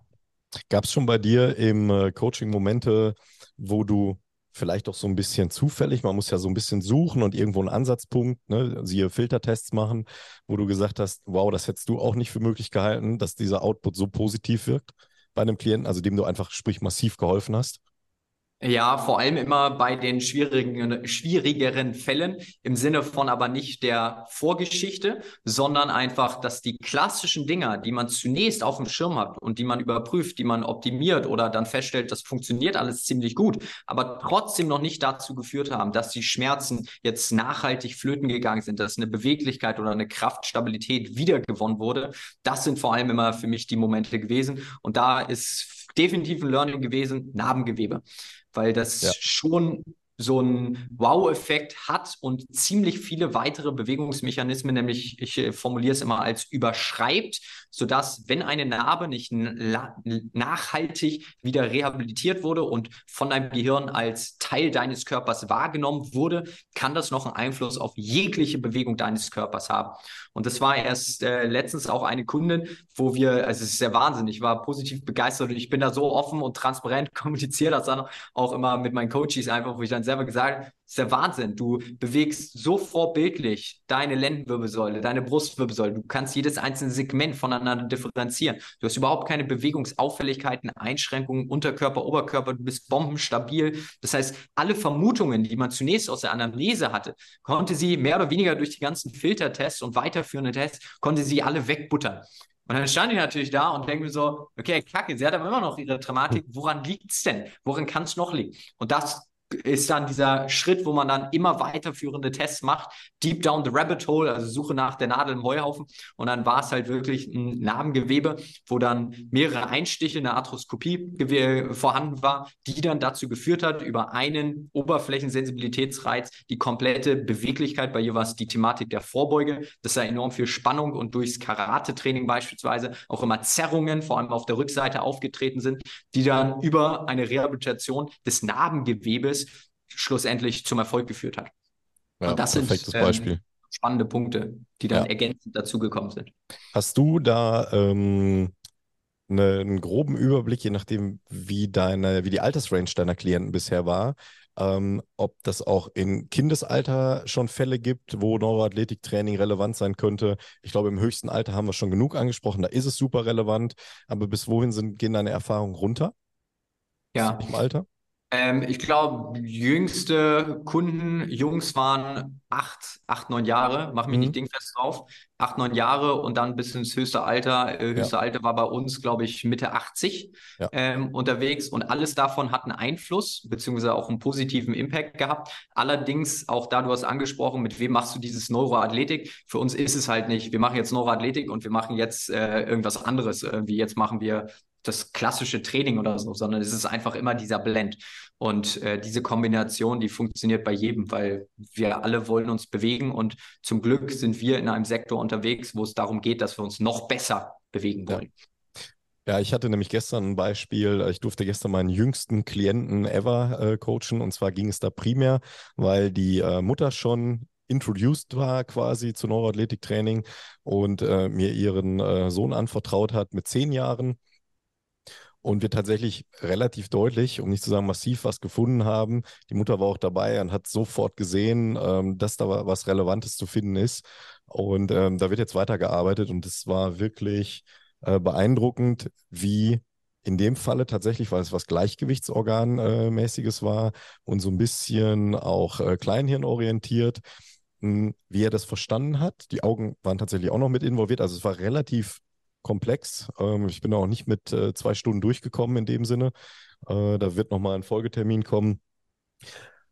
Gab es schon bei dir im äh, Coaching Momente, wo du vielleicht auch so ein bisschen zufällig, man muss ja so ein bisschen suchen und irgendwo einen Ansatzpunkt, ne, siehe Filtertests machen, wo du gesagt hast, wow, das hättest du auch nicht für möglich gehalten, dass dieser Output so positiv wirkt? Bei einem Klienten, also dem du einfach, sprich, massiv geholfen hast? Ja, vor allem immer bei den schwierigen, schwierigeren Fällen im Sinne von aber nicht der Vorgeschichte, sondern einfach, dass die klassischen Dinger, die man zunächst auf dem Schirm hat und die man überprüft, die man optimiert oder dann feststellt, das funktioniert alles ziemlich gut, aber trotzdem noch nicht dazu geführt haben, dass die Schmerzen jetzt nachhaltig flöten gegangen sind, dass eine Beweglichkeit oder eine Kraftstabilität wiedergewonnen wurde. Das sind vor allem immer für mich die Momente gewesen. Und da ist definitiv ein Learning gewesen, Narbengewebe weil das ja. schon so einen Wow-Effekt hat und ziemlich viele weitere Bewegungsmechanismen, nämlich ich äh, formuliere es immer als überschreibt, sodass, wenn eine Narbe nicht nachhaltig wieder rehabilitiert wurde und von deinem Gehirn als Teil deines Körpers wahrgenommen wurde, kann das noch einen Einfluss auf jegliche Bewegung deines Körpers haben. Und das war erst äh, letztens auch eine Kundin, wo wir, also es ist der Wahnsinn, ich war positiv begeistert und ich bin da so offen und transparent, kommuniziere das dann auch immer mit meinen Coaches einfach, wo ich dann selber gesagt ist der Wahnsinn. Du bewegst so vorbildlich deine Lendenwirbelsäule, deine Brustwirbelsäule. Du kannst jedes einzelne Segment voneinander differenzieren. Du hast überhaupt keine Bewegungsauffälligkeiten, Einschränkungen, Unterkörper, Oberkörper. Du bist bombenstabil. Das heißt, alle Vermutungen, die man zunächst aus der Analyse hatte, konnte sie mehr oder weniger durch die ganzen Filtertests und weiterführende Tests, konnte sie alle wegbuttern. Und dann stand ich natürlich da und denke mir so, okay, kacke, sie hat aber immer noch ihre Dramatik. Woran liegt es denn? Woran kann es noch liegen? Und das ist dann dieser Schritt, wo man dann immer weiterführende Tests macht, deep down the rabbit hole, also Suche nach der Nadel im Heuhaufen. Und dann war es halt wirklich ein Narbengewebe, wo dann mehrere Einstiche, eine Arthroskopie vorhanden war, die dann dazu geführt hat, über einen Oberflächensensibilitätsreiz die komplette Beweglichkeit, bei es die Thematik der Vorbeuge, dass da enorm viel Spannung und durchs Karate-Training beispielsweise auch immer Zerrungen, vor allem auf der Rückseite aufgetreten sind, die dann über eine Rehabilitation des Narbengewebes schlussendlich zum Erfolg geführt hat. Ja, und das sind. Ähm, spannende Punkte, die dann ja. ergänzend dazugekommen sind. Hast du da ähm, eine, einen groben Überblick, je nachdem, wie deine, wie die Altersrange deiner Klienten bisher war, ähm, ob das auch in Kindesalter schon Fälle gibt, wo Neuroathletiktraining relevant sein könnte. Ich glaube, im höchsten Alter haben wir schon genug angesprochen, da ist es super relevant. Aber bis wohin sind, gehen deine Erfahrungen runter? Ja. Im Alter? Ähm, ich glaube, jüngste Kunden, Jungs waren acht, acht, neun Jahre, mach mich Mhm. nicht dingfest drauf, acht, neun Jahre und dann bis ins höchste Alter. Äh, höchste Alter war bei uns, glaube ich, Mitte 80 Ja. ähm, unterwegs und alles davon hat einen Einfluss, beziehungsweise auch einen positiven Impact gehabt. Allerdings, auch da, du hast angesprochen, mit wem machst du dieses Neuroathletik? Für uns ist es halt nicht, wir machen jetzt Neuroathletik und wir machen jetzt äh, irgendwas anderes. Äh, wie jetzt machen wir das klassische Training oder so, sondern es ist einfach immer dieser Blend. Und äh, diese Kombination, die funktioniert bei jedem, weil wir alle wollen uns bewegen und zum Glück sind wir in einem Sektor unterwegs, wo es darum geht, dass wir uns noch besser bewegen Ja. wollen. Ja, ich hatte nämlich gestern ein Beispiel. Ich durfte gestern meinen jüngsten Klienten ever äh, coachen. Und zwar ging es da primär, weil die äh, Mutter schon introduced war quasi zu Neuroathletiktraining und äh, mir ihren äh, Sohn anvertraut hat mit zehn Jahren. Und wir tatsächlich relativ deutlich, um nicht zu sagen massiv, was gefunden haben. Die Mutter war auch dabei und hat sofort gesehen, ähm, dass da wa- was Relevantes zu finden ist. Und ähm, da wird jetzt weitergearbeitet und es war wirklich äh, beeindruckend, wie in dem Falle tatsächlich, weil es was Gleichgewichtsorganmäßiges war und so ein bisschen auch äh, kleinhirnorientiert, mh, wie er das verstanden hat. Die Augen waren tatsächlich auch noch mit involviert. Also es war relativ komplex. Ähm, ich bin auch nicht mit äh, zwei Stunden durchgekommen in dem Sinne. Äh, da wird nochmal ein Folgetermin kommen.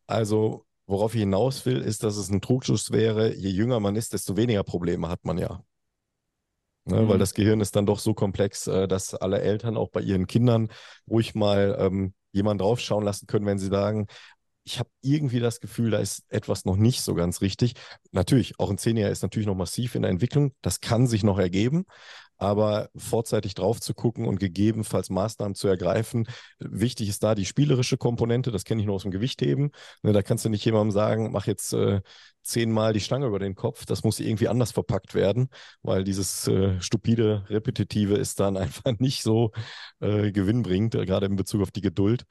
Also, worauf ich hinaus will, ist, dass es ein Trugschluss wäre, je jünger man ist, desto weniger Probleme hat man ja. Ne, Weil Mhm. das Gehirn ist dann doch so komplex, äh, dass alle Eltern auch bei ihren Kindern ruhig mal ähm, jemanden draufschauen lassen können, wenn sie sagen, ich habe irgendwie das Gefühl, da ist etwas noch nicht so ganz richtig. Natürlich, auch ein Zehnjähriger ist natürlich noch massiv in der Entwicklung. Das kann sich noch ergeben, aber vorzeitig drauf zu gucken und gegebenenfalls Maßnahmen zu ergreifen. Wichtig ist da die spielerische Komponente. Das kenne ich nur aus dem Gewichtheben. Ne, da kannst du nicht jemandem sagen, mach jetzt äh, zehnmal die Stange über den Kopf. Das muss irgendwie anders verpackt werden, weil dieses äh, stupide, repetitive ist dann einfach nicht so äh, gewinnbringend, äh, gerade in Bezug auf die Geduld.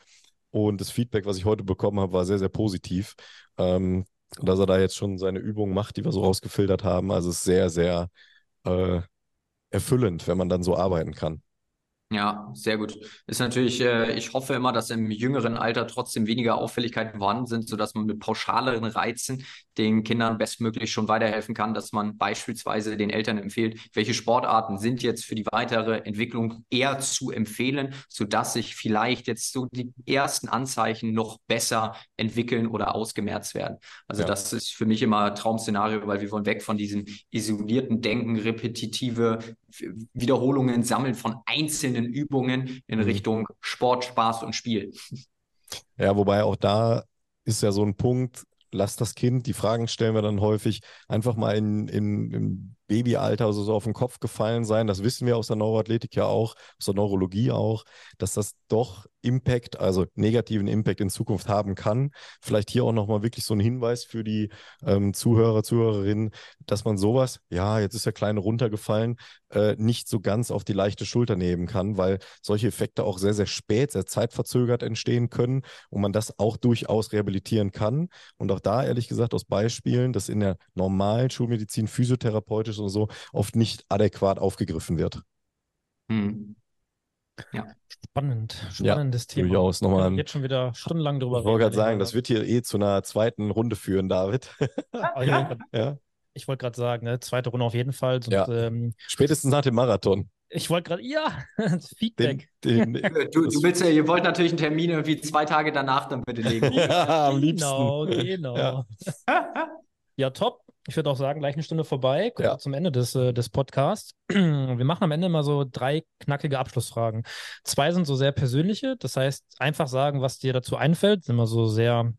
Und das Feedback, was ich heute bekommen habe, war sehr, sehr positiv. Ähm, dass er da jetzt schon seine Übungen macht, die wir so rausgefiltert haben. Also es ist sehr, sehr äh, erfüllend, wenn man dann so arbeiten kann. Ja, sehr gut. Ist natürlich, äh, ich hoffe immer, dass im jüngeren Alter trotzdem weniger Auffälligkeiten vorhanden sind, sodass man mit pauschaleren Reizen den Kindern bestmöglich schon weiterhelfen kann, dass man beispielsweise den Eltern empfiehlt, welche Sportarten sind jetzt für die weitere Entwicklung eher zu empfehlen, sodass sich vielleicht jetzt so die ersten Anzeichen noch besser entwickeln oder ausgemerzt werden. Also Ja. das ist für mich immer ein Traum-Szenario, weil wir wollen weg von diesem isolierten Denken, repetitive Wiederholungen sammeln von einzelnen Übungen in Mhm. Richtung Sport, Spaß und Spiel. Ja, wobei auch da ist ja so ein Punkt, lass das Kind, die Fragen stellen wir dann häufig, einfach mal in, in, im Babyalter also so auf den Kopf gefallen sein. Das wissen wir aus der Neuroathletik ja auch, aus der Neurologie auch, dass das doch Impact, also negativen Impact in Zukunft haben kann. Vielleicht hier auch nochmal wirklich so ein Hinweis für die ähm, Zuhörer, Zuhörerinnen, dass man sowas, ja, jetzt ist der Kleine runtergefallen, äh, nicht so ganz auf die leichte Schulter nehmen kann, weil solche Effekte auch sehr, sehr spät, sehr zeitverzögert entstehen können und man das auch durchaus rehabilitieren kann. Und auch da, ehrlich gesagt, aus Beispielen, dass in der normalen Schulmedizin, physiotherapeutisch und so, oft nicht adäquat aufgegriffen wird. Hm. Spannend, Ja, spannendes Thema. durchaus nochmal jetzt schon wieder stundenlang drüber Ich wollte gerade reden, sagen, das ich wird hier eh zu einer zweiten Runde führen, David. Ich grad- ja. ich wollte gerade sagen, ne, zweite Runde auf jeden Fall. Sonst, Ja. ähm, Spätestens nach dem Marathon. ich wollte gerade, ja, das Den, Feedback. den, Du, du willst ja, ihr wollt natürlich einen Termin irgendwie zwei Tage danach dann bitte legen. ja, am liebsten. Genau, genau. Ja. Ja, top. Ich würde auch sagen, gleich eine Stunde vorbei. Ja. zum Ende des, äh, des Podcasts. Wir machen am Ende immer so drei knackige Abschlussfragen. Zwei sind so sehr persönliche, das heißt, einfach sagen, was dir dazu einfällt. Sind immer so sehr,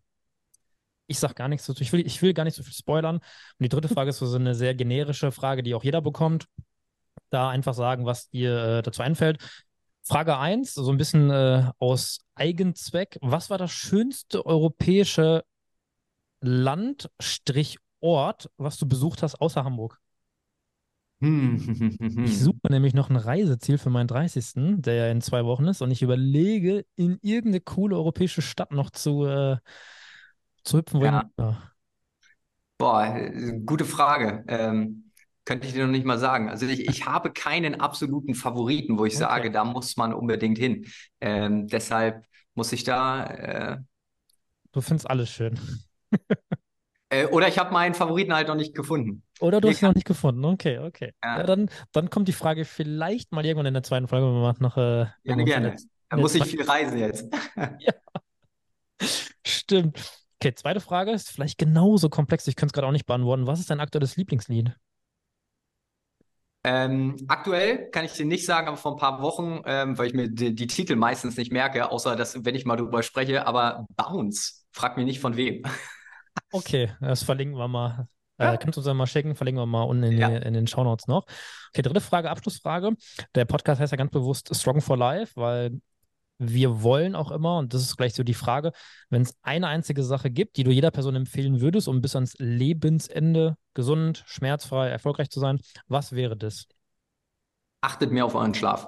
ich sag gar nichts dazu. Ich will, ich will gar nicht so viel spoilern. Und die dritte Frage ist so eine sehr generische Frage, die auch jeder bekommt. Da einfach sagen, was dir äh, dazu einfällt. Frage 1, so ein bisschen äh, aus Eigenzweck. Was war das schönste europäische Land-Ort, was du besucht hast, außer Hamburg? Hm. Ich suche nämlich noch ein Reiseziel für meinen 30., der ja in zwei Wochen ist, und ich überlege, in irgendeine coole europäische Stadt noch zu, äh, zu hüpfen? Ja. Boah, gute Frage. Ähm, könnte ich dir noch nicht mal sagen. Also ich, ich habe keinen absoluten Favoriten, wo ich okay. sage, da muss man unbedingt hin. Ähm, deshalb muss ich da. Äh, du findest alles schön. äh, oder ich habe meinen Favoriten halt noch nicht gefunden. Oder du Hier hast ihn noch nicht gefunden. Okay, okay. Ja. ja. dann, dann kommt die Frage vielleicht mal irgendwann in der zweiten Folge, wenn wir noch. Äh, gerne, gerne. Da muss ich viel reisen jetzt. ja. Stimmt. Okay, zweite Frage ist vielleicht genauso komplex. Ich könnte es gerade auch nicht beantworten. Was ist dein aktuelles Lieblingslied? Ähm, aktuell kann ich dir nicht sagen, aber vor ein paar Wochen, ähm, weil ich mir die, die, Titel meistens nicht merke, außer dass, wenn ich mal drüber spreche, aber Bounce. Frag mich nicht von wem. Okay, das verlinken wir mal. Äh, ja. Äh, kannst du uns dann mal schicken, verlinken wir mal unten in, ja. in den Shownotes noch. Okay, dritte Frage, Abschlussfrage. Der Podcast heißt ja ganz bewusst Strong for Life, weil wir wollen auch immer, und das ist gleich so die Frage, wenn es eine einzige Sache gibt, die du jeder Person empfehlen würdest, um bis ans Lebensende gesund, schmerzfrei, erfolgreich zu sein, was wäre das? Achtet mehr auf euren Schlaf.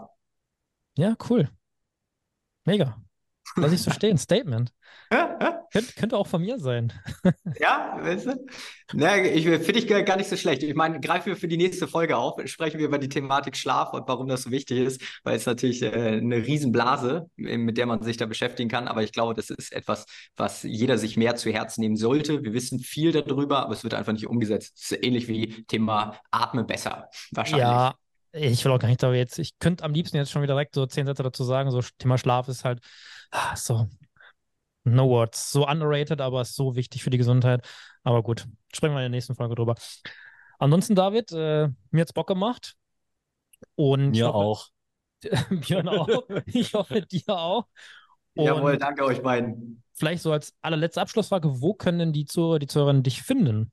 Ja, cool. Mega. Lass ich so stehen. Statement. Könnt, könnte auch von mir sein. ja, weißt du? Na, ich finde ich gar nicht so schlecht. Ich meine, greifen wir für die nächste Folge auf, sprechen wir über die Thematik Schlaf und warum das so wichtig ist, weil es natürlich äh, eine Riesenblase, mit der man sich da beschäftigen kann. Aber ich glaube, das ist etwas, was jeder sich mehr zu Herzen nehmen sollte. Wir wissen viel darüber, aber es wird einfach nicht umgesetzt. Es ist ähnlich wie Thema Atme besser. Wahrscheinlich. Ja, ich will auch gar nicht da jetzt, ich könnte am liebsten jetzt schon wieder direkt so zehn Sätze dazu sagen. So Thema Schlaf ist halt so, no words, so underrated, aber so wichtig für die Gesundheit. Aber gut, sprechen wir in der nächsten Folge drüber. Ansonsten, David, äh, mir hat's Bock gemacht. Und mir hoffe, auch. Björn auch. Ich hoffe, dir auch. Und Jawohl, danke euch beiden. Vielleicht so als allerletzte Abschlussfrage, wo können denn die Zuhörer, die Zuhörerinnen dich finden?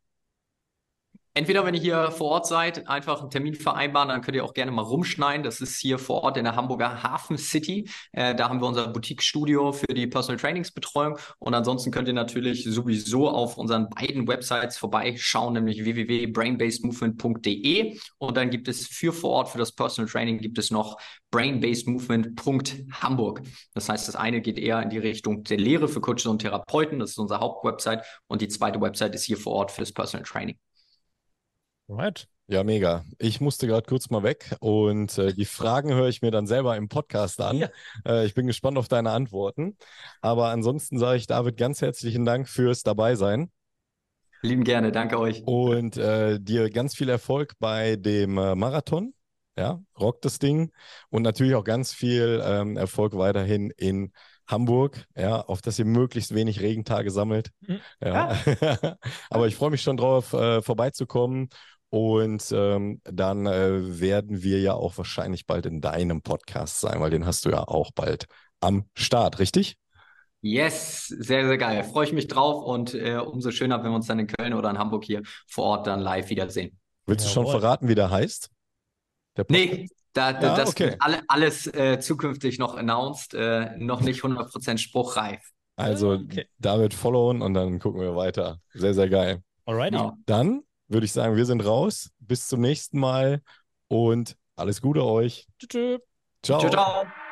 Entweder, wenn ihr hier vor Ort seid, einfach einen Termin vereinbaren, dann könnt ihr auch gerne mal rumschneiden. Das ist hier vor Ort in der Hamburger Hafen City. Äh, da haben wir unser Boutique-Studio für die Personal Trainingsbetreuung. Und ansonsten könnt ihr natürlich sowieso auf unseren beiden Websites vorbeischauen, nämlich www.brainbasedmovement.de. Und dann gibt es für vor Ort, für das Personal Training, gibt es noch brainbasedmovement.hamburg. Das heißt, das eine geht eher in die Richtung der Lehre für Coaches und Therapeuten. Das ist unsere Hauptwebsite. Und die zweite Website ist hier vor Ort für das Personal Training. Right. Ja, mega. Ich musste gerade kurz mal weg und äh, die Fragen höre ich mir dann selber im Podcast an. Ja. Äh, ich bin gespannt auf deine Antworten. Aber ansonsten sage ich David ganz herzlichen Dank fürs Dabeisein. Lieben gerne, danke euch. Und äh, dir ganz viel Erfolg bei dem äh, Marathon. Ja, rock das Ding. Und natürlich auch ganz viel ähm, Erfolg weiterhin in Hamburg, ja, auf dass ihr möglichst wenig Regentage sammelt. Mhm. Ja. ja. Aber ich freue mich schon drauf, äh, vorbeizukommen und ähm, dann äh, werden wir ja auch wahrscheinlich bald in deinem Podcast sein, weil den hast du ja auch bald am Start, richtig? Yes, sehr, sehr geil. Freue ich mich drauf und äh, umso schöner, wenn wir uns dann in Köln oder in Hamburg hier vor Ort dann live wiedersehen. Willst du schon verraten, wie der heißt? Der nee, da, da, ja, das okay. wird alle, alles äh, zukünftig noch announced, äh, noch nicht 100% spruchreif. Also okay. David followen und dann gucken wir weiter. Sehr, sehr geil. Alrighty. Genau. Dann würde ich sagen, wir sind raus. Bis zum nächsten Mal und alles Gute euch. Tschüss. Ciao. Ciao, ciao.